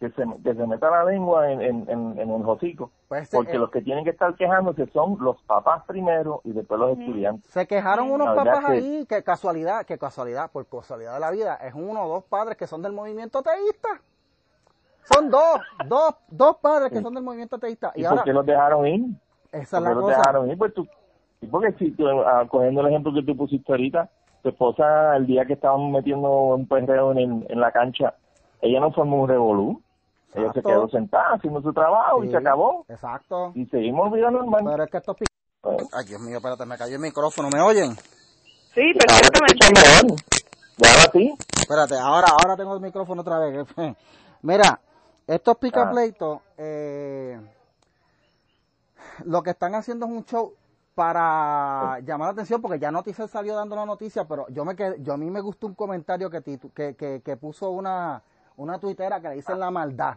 que se, que se meta la lengua en, en, en, en el hocico. Pues, porque eh, los que tienen que estar quejándose son los papás primero y después los estudiantes. Se quejaron unos papás que- ahí, que casualidad, que casualidad, por casualidad de la vida, es uno o dos padres que son del movimiento ateísta. Son dos, dos, dos padres que Sí. son del movimiento ateísta. ¿Y, Y por ahora, qué los dejaron ir? esa es ¿Por la qué los cosa. dejaron ir? Pues tú, porque si tú, ah, cogiendo el ejemplo que tú pusiste ahorita, tu esposa, el día que estaban metiendo un perreo en, en la cancha, ella no formó un revolú. Ella se quedó sentada haciendo su trabajo y Sí, se acabó. Exacto. Y seguimos vida normal. Pero es que estos pi- Pues, Ay, Dios mío, espérate, me cayó el micrófono, ¿me oyen? Sí, ahora te perfectamente. escuchan mejor. Y ahora sí. Espérate, ahora, ahora tengo el micrófono otra vez. Mira, estos picapleitos, eh, lo que están haciendo es un show para llamar la atención, porque ya Noticias salió dando la noticia, pero yo me quedé- yo a mí me gustó un comentario que, titu- que, que, que puso una, una tuitera que le dicen la maldad.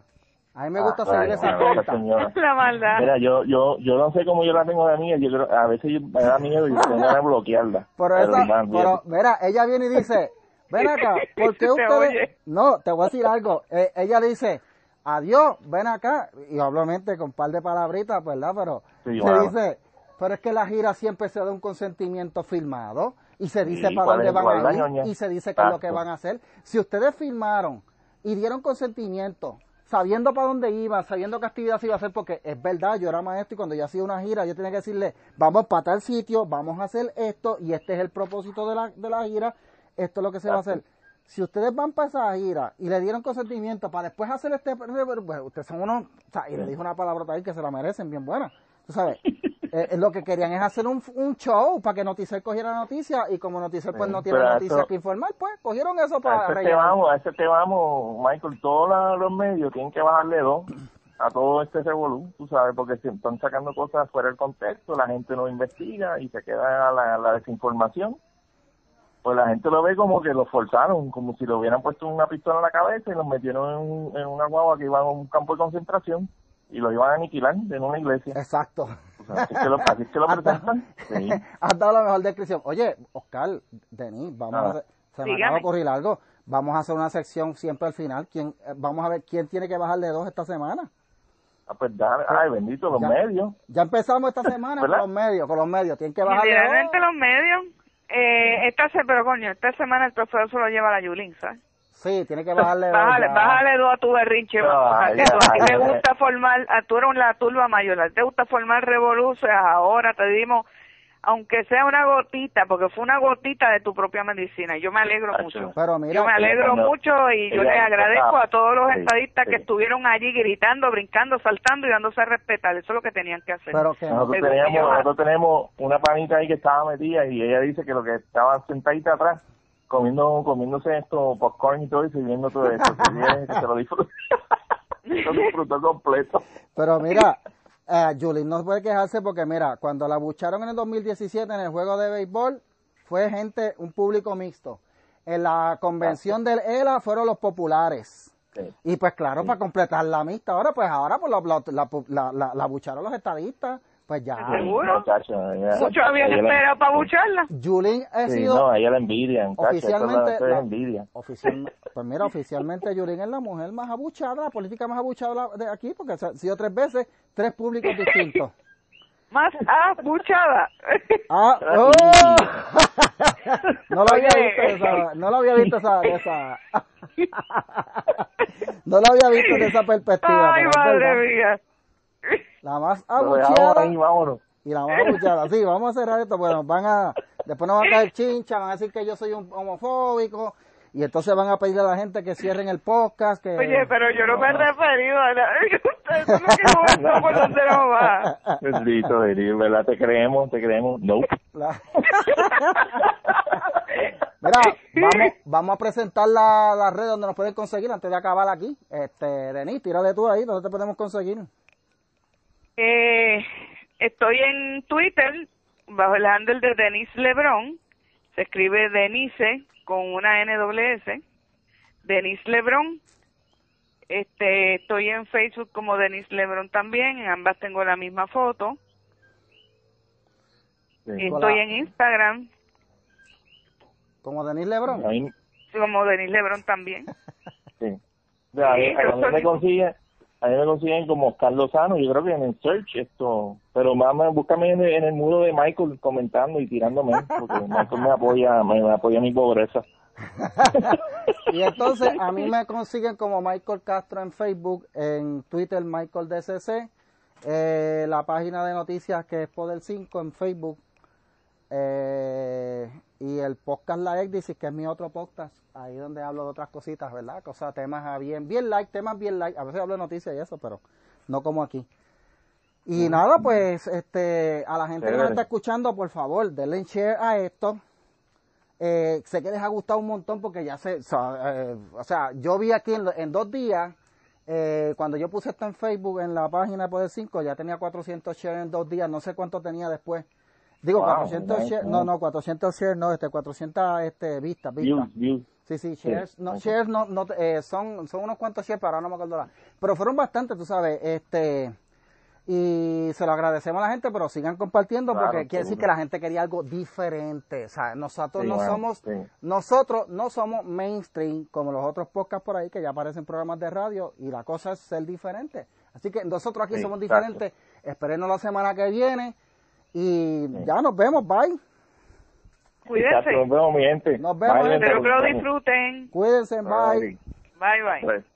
A mí me gusta Ah, seguir ay, esa cuenta. La maldad. Mira, yo, yo, yo no sé cómo yo la tengo de amiga, yo creo, a veces yo- me da miedo y tengo de bloquearla. Pero, esa, nada, pero mira, ella viene y dice, ven acá, ¿por qué Te ustedes? oye. No, te voy a decir algo. Eh, ella le dice, adiós, ven acá. Y obviamente con un par de palabritas, ¿verdad? Pero Sí, le bueno. dice, pero es que la gira siempre se da un consentimiento firmado y se dice Sí, para ¿cuál dónde van a ir y se dice qué es lo que van a hacer. Si ustedes firmaron y dieron consentimiento, sabiendo para dónde iban, sabiendo qué actividad se iba a hacer, porque es verdad, yo era maestro y cuando yo hacía una gira, yo tenía que decirle, vamos para tal sitio, vamos a hacer esto, y este es el propósito de la, de la gira, esto es lo que se va a hacer. Si ustedes van para esa gira y le dieron consentimiento para después hacer este, pues ustedes son unos, o sea, y le dijo una palabra ahí que se la merecen bien buena, tú sabes. Eh, eh, lo que querían es hacer un, un show para que Noticiel cogiera noticia y como Noticiel pues Sí, no tiene noticias que informar, pues cogieron eso A para ese te vamos, a ese te vamos, Michael. Todos los medios tienen que bajarle dos a todo este revolú, tú sabes, porque se están sacando cosas fuera del contexto, la gente no investiga y se queda la, la desinformación. Pues la gente lo ve como que lo forzaron, como si le hubieran puesto una pistola en la cabeza y los metieron en, un- en una guagua que iba a un campo de concentración y lo iban a aniquilar en una iglesia. Exacto. Sea, así que lo, así es que lo presentan. Sí. Has dado la mejor descripción. Oye, Oscar, Denis, vamos Ah. a hacer, se me acaba de ocurrir algo. Vamos a hacer una sección siempre al final. ¿Quién, eh, vamos a ver quién tiene que bajarle dos esta semana. Ah, pues dale. Ay, bendito, los Ya. medios. Ya empezamos esta semana con los medios, con los medios. Tienen que bajarle Literalmente dos. los medios. Eh, esta se, pero coño, esta semana el trofeo se lo lleva la Yulín, ¿sabes? Sí, tiene que bajarle dos. Bájale, ya. bájale dos a tu berrinche, ya, a ti te gusta formar, a tú eres la turba mayor, a ti te gusta formar revoluciones, ahora te dimos, aunque sea una gotita, porque fue una gotita de tu propia medicina, y yo me alegro mucho. Pero mira, Yo me alegro mucho y yo les agradezco a todos los sí, estadistas que estuvieron allí gritando, brincando, saltando y dándose a respetar. Eso es lo que tenían que hacer. pero que teníamos, nosotros tenemos una panita ahí que estaba metida y ella dice que lo que estaba sentadita atrás comiendo comiéndose esto popcorn y todo y viendo todo esto. Que, se lo disfrutó lo disfrutó completo. Pero mira, eh, Julín no puede quejarse porque mira, cuando la bucharon en el 2017 en el juego de béisbol, fue gente, un público mixto. En la convención del ELA fueron los populares. Sí. Y pues claro, para completar la mixta, ahora pues ahora pues la, la, la, la- la bucharon los estadistas, pues ya. Seguro. Muchacho, ella- Muchos habían esperado para bucharla. Julín ha sí, sido no, ella la muchacho, oficialmente es la- envidia oficial- pues mira, oficialmente Yulín es la mujer más abuchada, la política más abuchada de aquí, porque ha sido tres veces, tres públicos distintos. Más abuchada. Ah, oh. no lo había visto esa, no lo había visto esa, esa, no lo había visto de esa perspectiva. Ay, madre mía. La más abucheada ahí y la más abucheada. Sí, vamos a cerrar esto, bueno, van a, después nos van a caer chincha, van a decir que yo soy un homofóbico y entonces van a pedirle a la gente que cierren el podcast, que Oye, pero yo no me he referido a la... Ustedes son los que no por dónde no va. bendito verdad te creemos te creemos no La- Mira, vamos, vamos a presentar la, la red donde nos pueden conseguir antes de acabar aquí. Este, Denis, tírale tú ahí, ¿dónde te podemos conseguir? Eh, estoy en Twitter bajo el handle de Denise Lebron. Se escribe Denise con una NWS. Denise Lebron. Este, estoy en Facebook como Denise Lebron también, en ambas tengo la misma foto. Estoy en Instagram. ¿Como Denise Lebron? como Denise Lebron también. sí. a, mí, me consiguen, a mí me consiguen como Carlos Sano, yo creo que en el search esto, pero más búscame en el, muro de Michael comentando y tirándome, porque Michael me apoya, me apoya mi pobreza. y entonces a mí me consiguen como Michael Castro en Facebook, en Twitter Michael DCC, eh, la página de noticias que es Poder 5 en Facebook, eh, y el podcast La Exdicis, que es mi otro podcast, ahí donde hablo de otras cositas, ¿verdad? Cosas, temas bien, bien light, temas bien light, a veces hablo de noticias y eso, pero no como aquí. Y nada, pues, este, a la gente que nos está escuchando, por favor, denle share a esto, eh, sé que les ha gustado un montón porque ya sé, eh, o sea, yo vi aquí en, dos días, eh, cuando yo puse esto en Facebook, en la página de Poder 5, ya tenía 400 shares en dos días, no sé cuánto tenía después. Digo, 400 shares, no, no, 400 shares, no, este, 400 este, vistas, vistas. Sí, sí, shares, no, shares no, no eh, son, son unos cuantos shares, pero ahora no me acuerdo la. Pero fueron bastantes, tú sabes, este, y se lo agradecemos a la gente, pero sigan compartiendo porque quiere decir que la gente quería algo diferente. O sea, nosotros no somos, nosotros no somos mainstream como los otros podcasts por ahí que ya aparecen programas de radio y la cosa es ser diferente. Así que nosotros aquí somos diferentes. Esperenos la semana que viene y ya nos vemos. Bye. Cuídense. nos vemos, mi gente. Nos vemos. Espero que lo disfruten. Cuídense. Bye. Bye, bye.